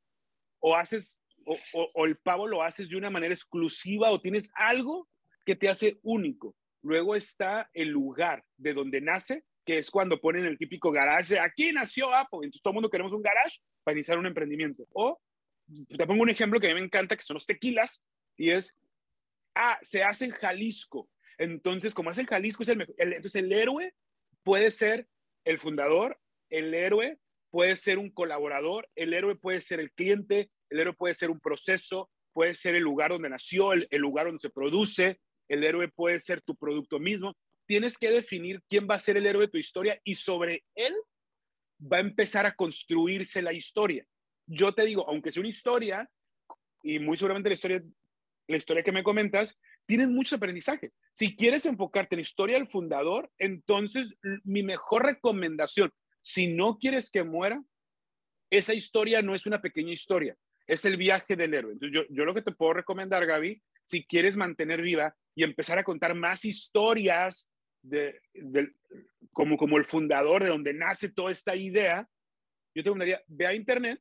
o haces, o, el pavo lo haces de una manera exclusiva o tienes algo que te hace único. Luego está el lugar de donde nace, que es cuando ponen el típico garage de aquí nació Apple. Entonces todo el mundo queremos un garage para iniciar un emprendimiento. O te pongo un ejemplo que a mí me encanta, que son los tequilas, y es, ah, se hace en Jalisco. Entonces, como hace en Jalisco, es el, entonces el héroe puede ser el fundador, el héroe puede ser un colaborador, el héroe puede ser el cliente, el héroe puede ser un proceso, puede ser el lugar donde nació, el, el lugar donde se produce, el héroe puede ser tu producto mismo. Tienes que definir quién va a ser el héroe de tu historia y sobre él va a empezar a construirse la historia. Yo te digo, aunque sea una historia, y muy seguramente la historia, la historia que me comentas, tienes muchos aprendizajes. Si quieres enfocarte en la historia del fundador, entonces mi mejor recomendación, si no quieres que muera, esa historia no es una pequeña historia, es el viaje del héroe. Entonces yo, yo lo que te puedo recomendar, Gaby, si quieres mantener viva y empezar a contar más historias de, como, como el fundador de donde nace toda esta idea, yo te recomendaría, ve a internet,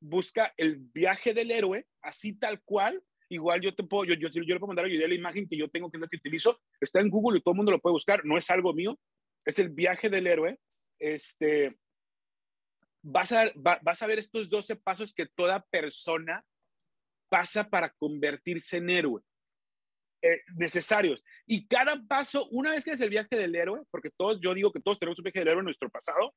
busca el viaje del héroe, así tal cual, igual yo te puedo, yo, yo, yo le puedo mandar a la imagen que yo tengo, que es la que utilizo, está en Google y todo el mundo lo puede buscar, no es algo mío, es el viaje del héroe, este, vas a, vas a ver estos 12 pasos que toda persona pasa para convertirse en héroe. Eh, necesarios. Y cada paso, una vez que es el viaje del héroe, porque todos, yo digo que todos tenemos un viaje del héroe en nuestro pasado,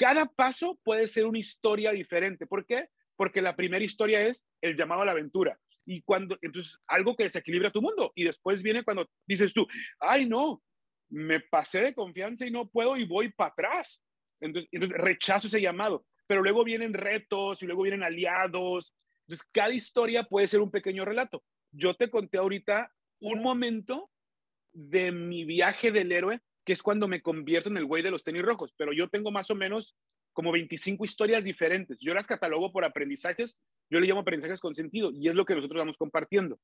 cada paso puede ser una historia diferente. ¿Por qué? Porque la primera historia es el llamado a la aventura. Y cuando, entonces, algo que desequilibra tu mundo. Y después viene cuando dices tú, ay, no, me pasé de confianza y no puedo y voy para atrás. Entonces, rechazo ese llamado. Pero luego vienen retos y luego vienen aliados. Entonces, cada historia puede ser un pequeño relato yo te conté ahorita un momento de mi viaje del héroe, es cuando me convierto en el güey de los tenis rojos, pero yo tengo más o menos como 25 historias diferentes. Yo las catalogo por aprendizajes, yo le llamo aprendizajes con sentido, y es lo que nosotros vamos compartiendo.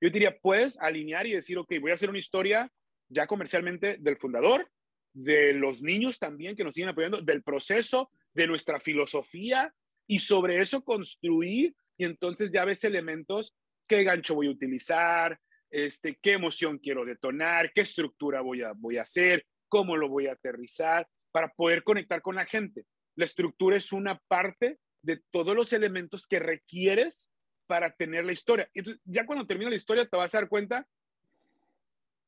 Yo diría, puedes alinear y decir, ok, voy a hacer una historia ya comercialmente del fundador, de los niños también que nos siguen apoyando, del proceso, de nuestra filosofía, y sobre eso construir, y entonces ya ves elementos qué gancho voy a utilizar, este, qué emoción quiero detonar, qué estructura voy a, voy a hacer, cómo lo voy a aterrizar, para poder conectar con la gente. La estructura es una parte de todos los elementos que requieres para tener la historia. Entonces, ya cuando termina la historia te vas a dar cuenta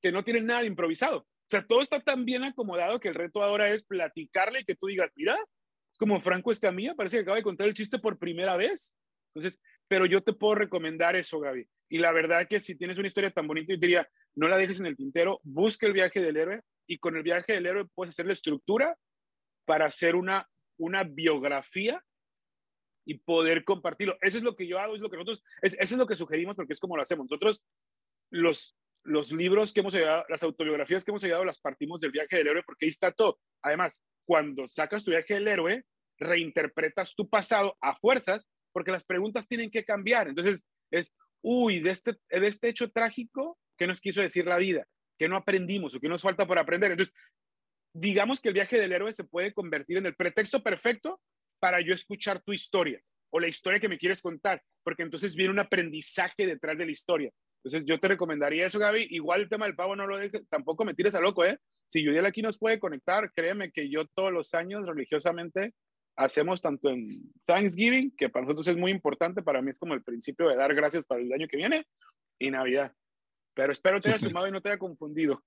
que no tiene nada de improvisado. O sea, todo está tan bien acomodado que el reto ahora es platicarle y que tú digas, mira, es como Franco Escamilla, parece que acaba de contar el chiste por primera vez. Entonces, pero yo te puedo recomendar eso, Gaby. Y la verdad que si tienes una historia tan bonita, yo diría, no la dejes en el tintero, busca el viaje del héroe y con el viaje del héroe puedes hacer la estructura para hacer una, una biografía y poder compartirlo. Eso es lo que yo hago, es lo que nosotros, es, eso es lo que sugerimos porque es como lo hacemos. Nosotros, los, los libros que hemos llegado, las autobiografías que hemos llegado, las partimos del viaje del héroe porque ahí está todo. Además, cuando sacas tu viaje del héroe, reinterpretas tu pasado a fuerzas porque las preguntas tienen que cambiar. Entonces, es, uy, de este, de este hecho trágico, ¿qué nos quiso decir la vida? ¿Qué no aprendimos o qué nos falta por aprender? Entonces, digamos que el viaje del héroe se puede convertir en el pretexto perfecto para yo escuchar tu historia o la historia que me quieres contar, porque entonces viene un aprendizaje detrás de la historia. Entonces, yo te recomendaría eso, Gaby. Igual el tema del pavo no lo dejes, tampoco me tires a loco, ¿eh? Si Judiel aquí nos puede conectar, créeme que yo todos los años religiosamente hacemos tanto en Thanksgiving, que para nosotros es muy importante, para mí es como el principio de dar gracias para el año que viene, y Navidad. Pero espero te haya sumado y no te haya confundido.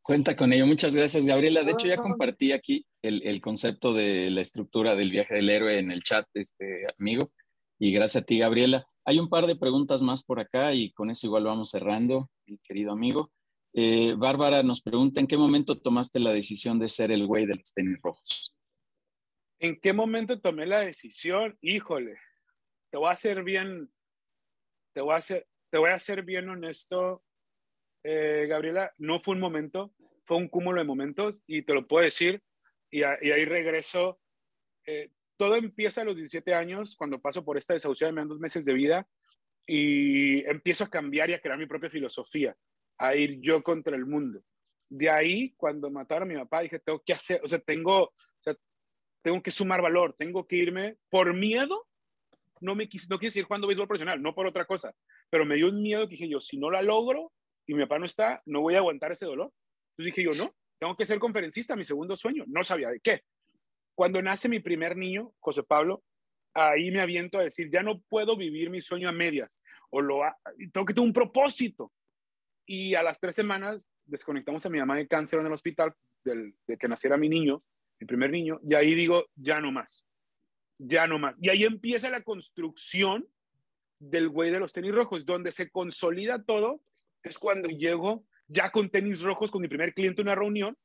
Cuenta con ello. Muchas gracias, Gabriela. De hecho, ya compartí aquí el, el, concepto de la estructura del viaje del héroe en el chat, este amigo. Y gracias a ti, Gabriela. Hay un par de preguntas más por acá y con eso igual vamos cerrando, mi querido amigo. Eh, Bárbara nos pregunta, ¿en qué momento tomaste la decisión de ser el güey de los tenis rojos?
¿En qué momento tomé la decisión? Híjole, te voy a hacer bien, te voy a hacer, te voy a hacer bien honesto, eh, Gabriela, no fue un momento, fue un cúmulo de momentos y te lo puedo decir y, ahí regreso. Eh, todo empieza a los 17 años cuando paso por esta desahuciada, me dan dos meses de vida y empiezo a cambiar y a crear mi propia filosofía, a ir yo contra el mundo. De ahí, cuando mataron a mi papá, dije, tengo que hacer, o sea, tengo, tengo que sumar valor, tengo que irme por miedo. No me quise, no quise ir jugando béisbol profesional, no por otra cosa, pero me dio un miedo que dije yo, si no la logro y mi papá no está, no voy a aguantar ese dolor. Entonces dije yo, no, tengo que ser conferencista, mi segundo sueño. No sabía de qué. Cuando nace mi primer niño, José Pablo, ahí me aviento a decir, ya no puedo vivir mi sueño a medias, o lo tengo que tener un propósito. Y a las tres semanas desconectamos a mi mamá de cáncer en el hospital del, de que naciera mi niño mi primer niño, y ahí digo, ya no más, ya no más. Y ahí empieza la construcción del güey de los tenis rojos, donde se consolida todo, es cuando llego ya con tenis rojos con mi primer cliente en una reunión,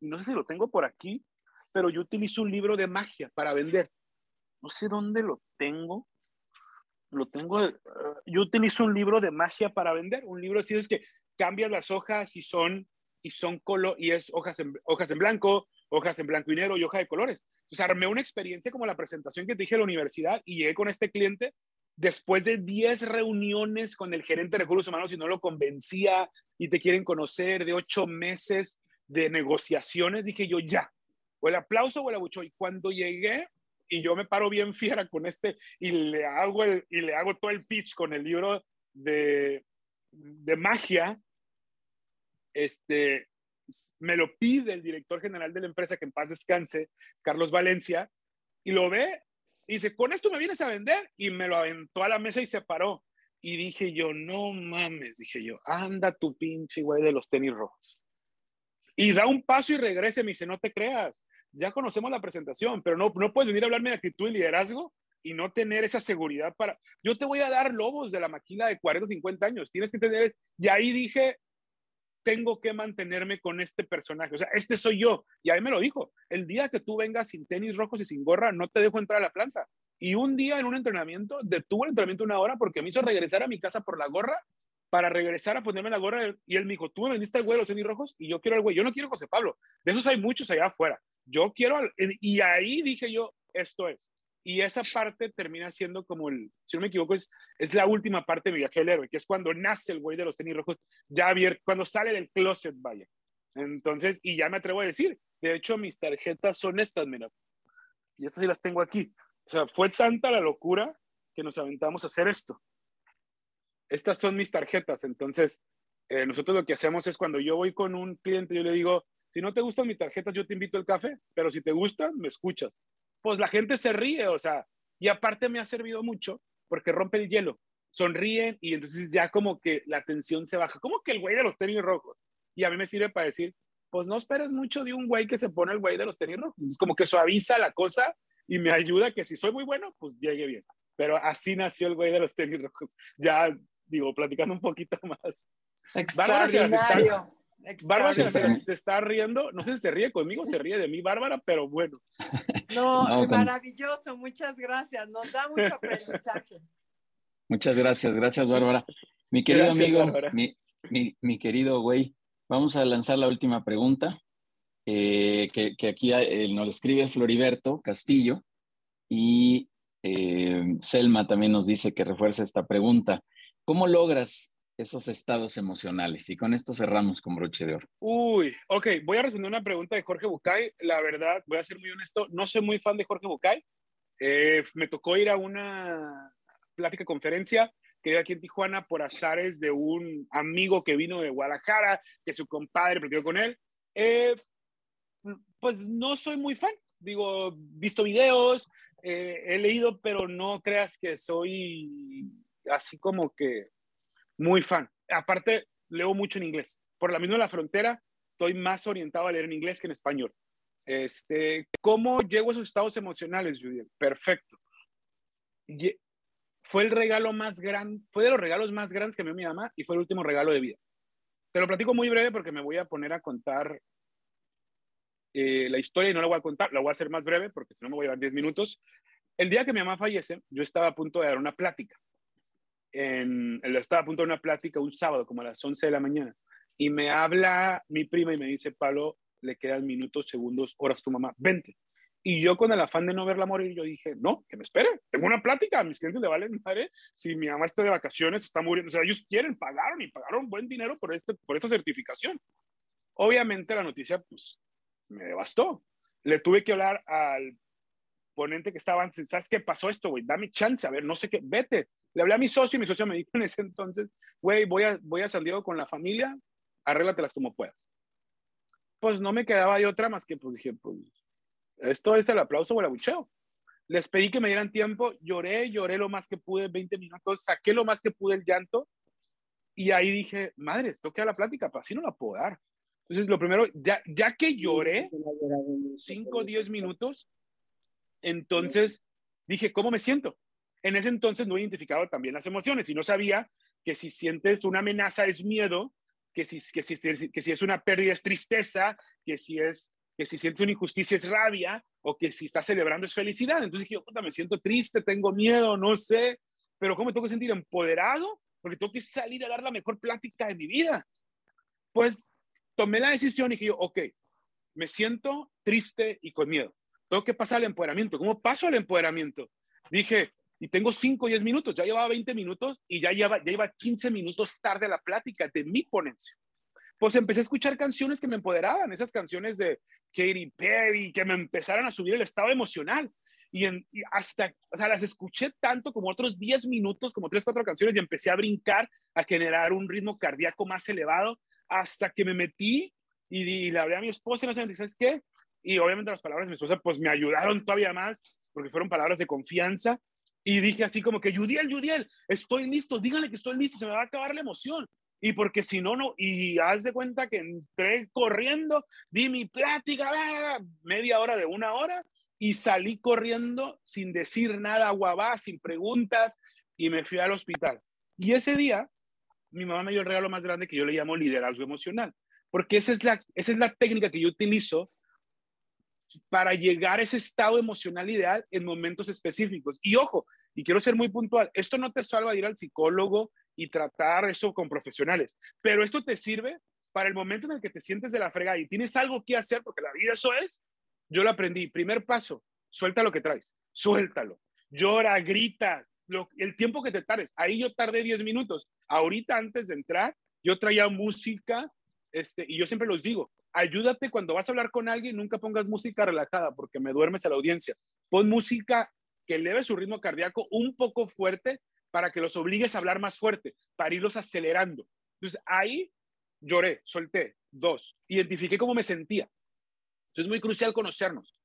y no sé si lo tengo por aquí, pero yo utilizo un libro de magia para vender. No sé dónde lo tengo. Lo tengo. Eh, yo utilizo un libro de magia para vender. Un libro así es que cambias las hojas y son y son color y es hojas en, hojas en blanco, hojas en blanco y negro y hoja de colores. Entonces armé una experiencia como la presentación que te dije en la universidad y llegué con este cliente después de 10 reuniones con el gerente de recursos humanos y no lo convencía y te quieren conocer, de 8 meses de negociaciones, dije yo ya, o el aplauso o el abucho. Y cuando llegué y yo me paro bien fiera con este y le hago, el, y le hago todo el pitch con el libro de, de magia, este, me lo pide el director general de la empresa, que en paz descanse, Carlos Valencia, y lo ve y dice, con esto me vienes a vender, y me lo aventó a la mesa y se paró. Y dije yo, no mames, dije yo, anda tu pinche güey de los tenis rojos. Y da un paso y regrese, me dice, no te creas, ya conocemos la presentación, pero no, no puedes venir a hablarme de actitud y liderazgo y no tener esa seguridad para... Yo te voy a dar lobos de la maquila de 40, 50 años, tienes que tener... Y ahí dije, tengo que mantenerme con este personaje. O sea, este soy yo. Y ahí me lo dijo. El día que tú vengas sin tenis rojos y sin gorra, no te dejo entrar a la planta. Y un día en un entrenamiento, detuvo el entrenamiento una hora porque me hizo regresar a mi casa por la gorra para regresar a ponerme la gorra. Y él me dijo, tú me vendiste el güey de los tenis rojos y yo quiero el güey. Yo no quiero José Pablo. De esos hay muchos allá afuera. Yo quiero... Y ahí dije yo, esto es. Y esa parte termina siendo como el, si no me equivoco, es, es la última parte de mi viaje del héroe, que es cuando nace el güey de los tenis rojos, ya abierto, cuando sale del closet, vaya. Entonces, y ya me atrevo a decir, de hecho, mis tarjetas son estas, mira. Y estas sí las tengo aquí. O sea, fue tanta la locura que nos aventamos a hacer esto. Estas son mis tarjetas. Entonces, eh, nosotros lo que hacemos es cuando yo voy con un cliente, yo le digo, si no te gustan mis tarjetas, yo te invito al café, pero si te gustan, me escuchas pues la gente se ríe, o sea, y aparte me ha servido mucho porque rompe el hielo, sonríen y entonces ya como que la tensión se baja, como que el güey de los tenis rojos. Y a mí me sirve para decir, pues no esperes mucho de un güey que se pone el güey de los tenis rojos. Es como que suaviza la cosa y me ayuda que si soy muy bueno, pues llegue bien. Pero así nació el güey de los tenis rojos. Ya, digo, platicando un poquito más.
Extraordinario.
Bárbara se, está riendo, no sé si se ríe conmigo, se ríe de mí, Bárbara, pero bueno.
No, maravilloso, muchas gracias, nos da mucho aprendizaje.
Muchas gracias, gracias Bárbara. Mi querido amigo, mi, querido güey, vamos a lanzar la última pregunta, eh, que, aquí eh, nos escribe Floriberto Castillo y eh, Selma también nos dice que refuerza esta pregunta. ¿Cómo logras esos estados emocionales. Y con esto cerramos con broche de oro.
Uy, ok, voy a responder una pregunta de Jorge Bucay. La verdad, voy a ser muy honesto, no soy muy fan de Jorge Bucay. Eh, me tocó ir a una plática conferencia que aquí en Tijuana por azares de un amigo que vino de Guadalajara, que su compadre platicó con él. Eh, pues no soy muy fan. Digo, visto videos, eh, he leído, pero no creas que soy así como que muy fan. Aparte, leo mucho en inglés. Por la misma la frontera, estoy más orientado a leer en inglés que en español. Este, ¿Cómo llego a esos estados emocionales, Judy? Perfecto. fue el regalo más grande, fue de los regalos más grandes que me dio mi mamá y fue el último regalo de vida. Te lo platico muy breve porque me voy a poner a contar eh, la historia y no la voy a contar, la voy a hacer más breve porque si no me voy a llevar 10 minutos. El día que mi mamá fallece, yo estaba a punto de dar una plática en, estaba a punto de una plática un sábado, como a las 11 de la mañana, y me habla mi prima y me dice, Pablo, le quedan minutos, segundos, horas tu mamá, vente. Y yo con el afán de no verla morir, yo dije, no, que me espere, tengo una plática, a mis clientes le valen madre, si mi mamá está de vacaciones, está muriendo, o sea, ellos quieren, pagaron y pagaron buen dinero por, este, por esta certificación. Obviamente la noticia, pues, me devastó. Le tuve que hablar al ponente que estaba antes, ¿sabes qué pasó esto, güey? Dame chance, a ver, no sé qué, vete. Le hablé a mi socio y mi socio me dijo en ese entonces, güey, voy a, voy a San Diego con la familia, arréglatelas como puedas. Pues no me quedaba de otra más que, pues dije, pues, esto es el aplauso o el abucheo. Les pedí que me dieran tiempo, lloré, lloré lo más que pude, 20 minutos, saqué lo más que pude el llanto y ahí dije, madre, esto queda la plática, pues así no la puedo dar. Entonces, lo primero, ya, ya que lloré 5 o 10 minutos, entonces dije, ¿cómo me siento? En ese entonces no he identificado también las emociones y no sabía que si sientes una amenaza es miedo, que si, que si, es una pérdida es tristeza, que si es que si sientes una injusticia es rabia o que si estás celebrando es felicidad. Entonces dije, yo, me siento triste, tengo miedo, no sé, pero ¿cómo me tengo que sentir empoderado? Porque tengo que salir a dar la mejor plática de mi vida. Pues tomé la decisión y dije yo, ok, me siento triste y con miedo. Tengo que pasar al empoderamiento. ¿Cómo paso al empoderamiento? Dije, y tengo 5 o 10 minutos, ya llevaba 20 minutos y ya lleva, ya iba 15 minutos tarde la plática de mi ponencia. Pues empecé a escuchar canciones que me empoderaban, esas canciones de Katy Perry, que me empezaron a subir el estado emocional. Y, hasta, o sea, las escuché tanto como otros 10 minutos, como 3, 4 canciones, y empecé a brincar, a generar un ritmo cardíaco más elevado, hasta que me metí y, le hablé a mi esposa y no sé, ¿sabes qué? Y obviamente las palabras de mi esposa pues me ayudaron todavía más, porque fueron palabras de confianza. Y dije así como que, Judiel, Judiel, estoy listo, díganle que estoy listo, se me va a acabar la emoción. Y porque si no, no, y haz de cuenta que entré corriendo, di mi plática, media hora de una hora, y salí corriendo sin decir nada, guabá, sin preguntas, y me fui al hospital. Y ese día, mi mamá me dio el regalo más grande que yo le llamo liderazgo emocional, porque esa es la, esa es la técnica que yo utilizo para llegar a ese estado emocional ideal en momentos específicos. Y ojo, y quiero ser muy puntual, esto no te salva de ir al psicólogo y tratar eso con profesionales, pero esto te sirve para el momento en el que te sientes de la fregada y tienes algo que hacer, porque la vida eso es, yo lo aprendí. Primer paso, suelta lo que traes, suéltalo. Llora, grita, lo, el tiempo que te tardes. Ahí yo tardé 10 minutos. Ahorita antes de entrar, yo traía música, este, y yo siempre los digo, ayúdate cuando vas a hablar con alguien, nunca pongas música relajada porque me duermes a la audiencia. Pon música que eleve su ritmo cardíaco un poco fuerte para que los obligues a hablar más fuerte, para irlos acelerando. Entonces ahí lloré, solté. Dos, identifiqué cómo me sentía. Entonces es muy crucial conocernos.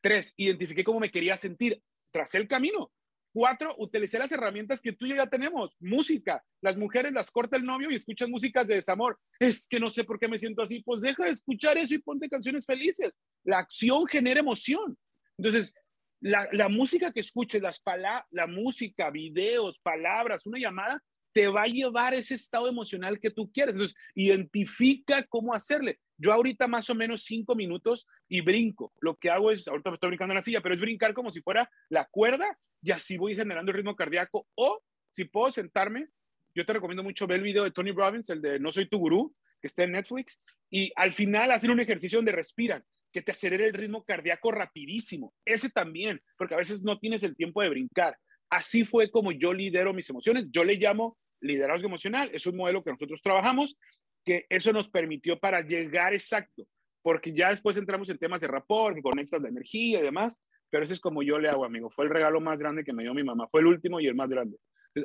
Tres, identifiqué cómo me quería sentir. Tracé el camino. Cuatro, utilicé las herramientas que tú y yo ya tenemos. Música. Las mujeres las corta el novio y escuchan músicas de desamor. Es que no sé por qué me siento así. Pues deja de escuchar eso y ponte canciones felices. La acción genera emoción. Entonces, la, la música que escuches, las la música, videos, palabras, una llamada, te va a llevar ese estado emocional que tú quieres. Entonces, identifica cómo hacerle. Yo ahorita más o menos cinco minutos y brinco. Lo que hago es, ahorita me estoy brincando en la silla, pero es brincar como si fuera la cuerda y así voy generando el ritmo cardíaco. O si puedo sentarme, yo te recomiendo mucho ver el video de Tony Robbins, el de No Soy Tu Gurú, que está en Netflix, y al final hacer un ejercicio donde respiran, que te acelere el ritmo cardíaco rapidísimo. Ese también, porque a veces no tienes el tiempo de brincar. Así fue como yo lidero mis emociones. Yo le llamo liderazgo emocional. Es un modelo que nosotros trabajamos que eso nos permitió para llegar exacto, porque ya después entramos en temas de rapport, que conectas la energía y demás, pero eso es como yo le hago, amigo. Fue el regalo más grande que me dio mi mamá. Fue el último y el más grande.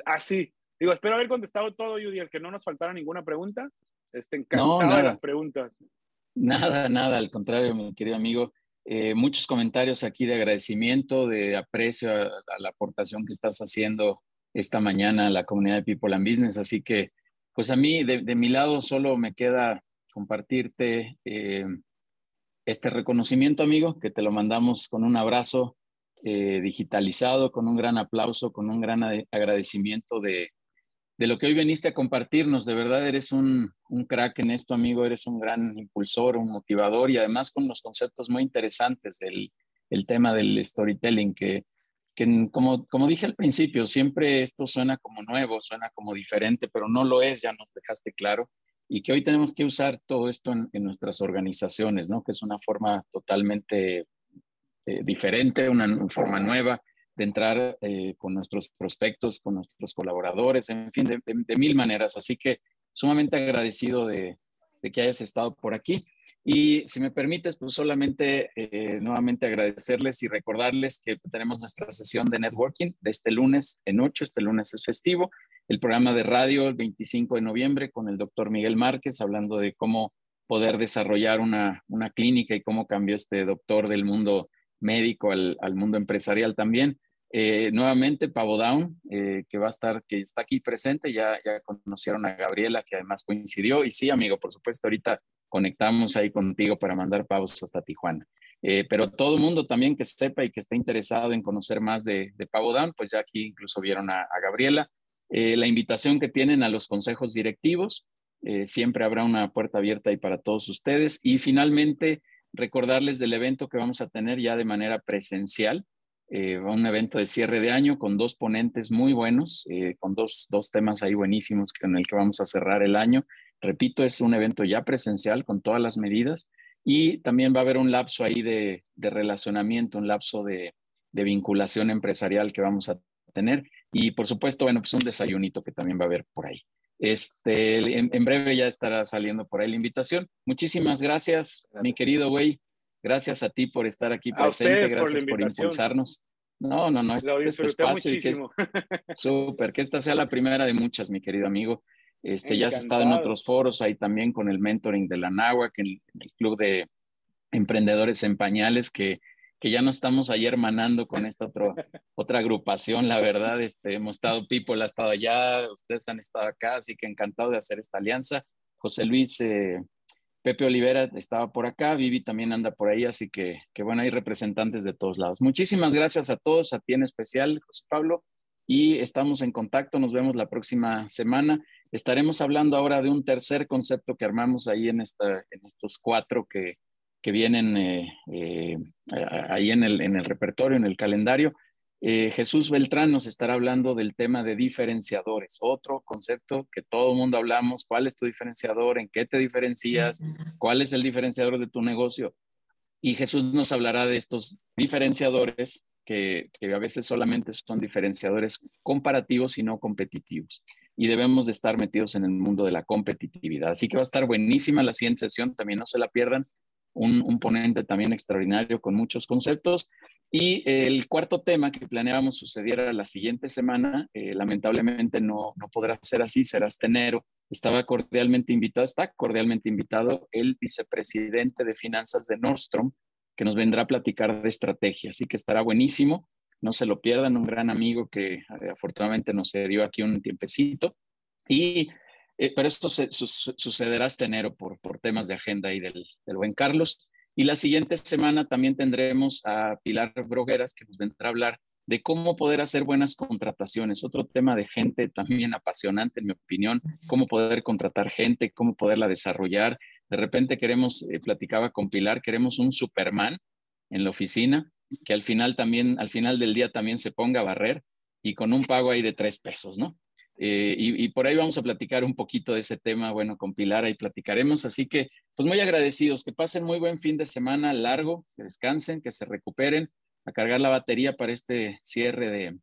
Así. Digo, espero haber contestado todo, Judy, el que no nos faltara ninguna pregunta. Este, encantado de las preguntas.
Nada, nada, al contrario, mi querido amigo. Eh, muchos comentarios aquí de agradecimiento, de aprecio a, la aportación que estás haciendo esta mañana a la comunidad de People and Business. Así que pues a mí, de, mi lado, solo me queda compartirte eh, este reconocimiento, amigo, que te lo mandamos con un abrazo eh, digitalizado, con un gran aplauso, con un gran agradecimiento de, lo que hoy veniste a compartirnos. De verdad, eres un, un, crack en esto, amigo, eres un gran impulsor, un motivador y además con los conceptos muy interesantes del el tema del storytelling que que como, como dije al principio, siempre esto suena como nuevo, suena como diferente, pero no lo es, ya nos dejaste claro, y que hoy tenemos que usar todo esto en, nuestras organizaciones, ¿no? Que es una forma totalmente eh, diferente, una, forma nueva de entrar eh, con nuestros prospectos, con nuestros colaboradores, en fin, de, mil maneras. Así que sumamente agradecido de, de que hayas estado por aquí. Y si me permites, pues solamente eh, nuevamente agradecerles y recordarles que tenemos nuestra sesión de networking de este lunes en 8, este lunes es festivo, el programa de radio el 25 de noviembre con el doctor Miguel Márquez hablando de cómo poder desarrollar una, una clínica y cómo cambió este doctor del mundo médico al, al mundo empresarial también. Eh, nuevamente Pavo Down, eh, que va a estar, que está aquí presente, ya, ya conocieron a Gabriela, que además coincidió, y sí, amigo, por supuesto, ahorita conectamos ahí contigo para mandar pavos hasta Tijuana. Eh, pero todo mundo también que sepa y que esté interesado en conocer más de, de Pavo Dan, pues ya aquí incluso vieron a, Gabriela. Eh, la invitación que tienen a los consejos directivos, siempre habrá una puerta abierta ahí para todos ustedes. Y finalmente, recordarles del evento que vamos a tener ya de manera presencial. Eh, un evento de cierre de año con dos ponentes muy buenos, eh, con dos, dos temas ahí buenísimos con el que vamos a cerrar el año. Repito, es un evento ya presencial con todas las medidas y también va a haber un lapso ahí de, de relacionamiento, un lapso de, de, vinculación empresarial que vamos a tener. Y por supuesto, bueno, pues un desayunito que también va a haber por ahí. Este, en, breve ya estará saliendo por ahí la invitación. Muchísimas gracias, mi querido güey. Gracias a ti por estar aquí presente, gracias por, impulsarnos. No, no, no, este, este espacio muchísimo. súper, que esta sea la primera de muchas, mi querido amigo. Este, ya has estado en otros foros ahí también con el mentoring de la NAWAC, el, el Club de Emprendedores en Pañales, que que ya no estamos ahí hermanando con esta otro, otra agrupación, la verdad, este, hemos estado, People ha estado allá, ustedes han estado acá, así que encantado de hacer esta alianza. José Luis, eh, Pepe Olivera estaba por acá, Vivi también anda por ahí, así que, que bueno, hay representantes de todos lados. Muchísimas gracias a todos, a ti en especial, José Pablo, y estamos en contacto, nos vemos la próxima semana. Estaremos hablando ahora de un tercer concepto que armamos ahí en, esta, en estos cuatro que, que vienen eh, eh, ahí en el, en el, repertorio, en el calendario. Eh, Jesús Beltrán nos estará hablando del tema de diferenciadores, otro concepto que todo el mundo hablamos, cuál es tu diferenciador, en qué te diferencias, cuál es el diferenciador de tu negocio. Y Jesús nos hablará de estos diferenciadores que, que, a veces solamente son diferenciadores comparativos y no competitivos. Y debemos de estar metidos en el mundo de la competitividad. Así que va a estar buenísima la siguiente sesión, también no se la pierdan un, ponente también extraordinario con muchos conceptos. Y el cuarto tema que planeábamos sucediera la siguiente semana, eh, lamentablemente no, no podrá ser así, será este enero. Estaba cordialmente invitado, está cordialmente invitado el vicepresidente de finanzas de Nordstrom, que nos vendrá a platicar de estrategia. Así que estará buenísimo, no se lo pierdan, un gran amigo que eh, afortunadamente nos dio aquí un tiempecito. Y eh, pero esto sucederá este enero por, por temas de agenda y del, buen Carlos. Y la siguiente semana también tendremos a Pilar Brogueras que nos vendrá a hablar de cómo poder hacer buenas contrataciones. Otro tema de gente también apasionante, en mi opinión, cómo poder contratar gente, cómo poderla desarrollar. De repente queremos, eh, platicaba con Pilar, queremos un Superman en la oficina, que al final también, al final del día también se ponga a barrer y con un pago ahí de tres pesos, ¿no? Eh, y, por ahí vamos a platicar un poquito de ese tema, bueno, con Pilar ahí platicaremos, así que pues muy agradecidos, que pasen muy buen fin de semana largo, que descansen, que se recuperen, a cargar la batería para este cierre de,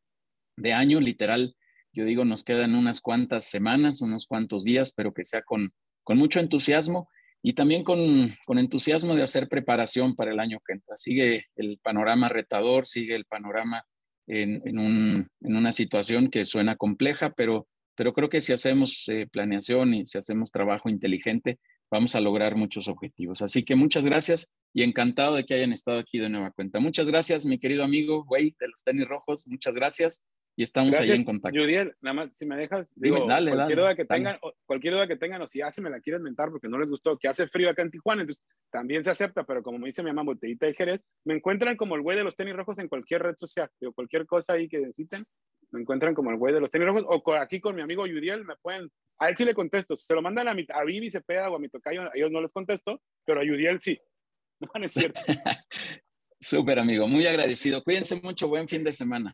de año, literal, yo digo, nos quedan unas cuantas semanas, unos cuantos días, pero que sea con, con mucho entusiasmo y también con, con, entusiasmo de hacer preparación para el año que entra. Sigue el panorama retador, sigue el panorama en, un, en, una situación que suena compleja, pero, pero creo que si hacemos eh, planeación y si hacemos trabajo inteligente, vamos a lograr muchos objetivos. Así que muchas gracias y encantado de que hayan estado aquí de nueva cuenta. Muchas gracias, mi querido amigo, güey, de los tenis rojos. Muchas gracias y estamos ahí en contacto.
Judiel, nada más, si me dejas, digo, cualquier, duda que tengan, o, cualquier duda que tengan, o si ya se me la quieren mentar porque no les gustó, que hace frío acá en Tijuana, entonces también se acepta, pero como me dice mi mamá, botellita de Jerez, me encuentran como el güey de los tenis rojos en cualquier red social, digo, cualquier cosa ahí que necesiten, me encuentran como el güey de los tenis rojos, o aquí con mi amigo Judiel, me pueden, a él sí le contesto, se lo mandan a, mi, a Vivi Cepeda o a mi tocayo, a ellos no les contesto, pero a Judiel sí, no, es cierto.
Súper amigo, muy agradecido. Cuídense mucho, buen fin de semana.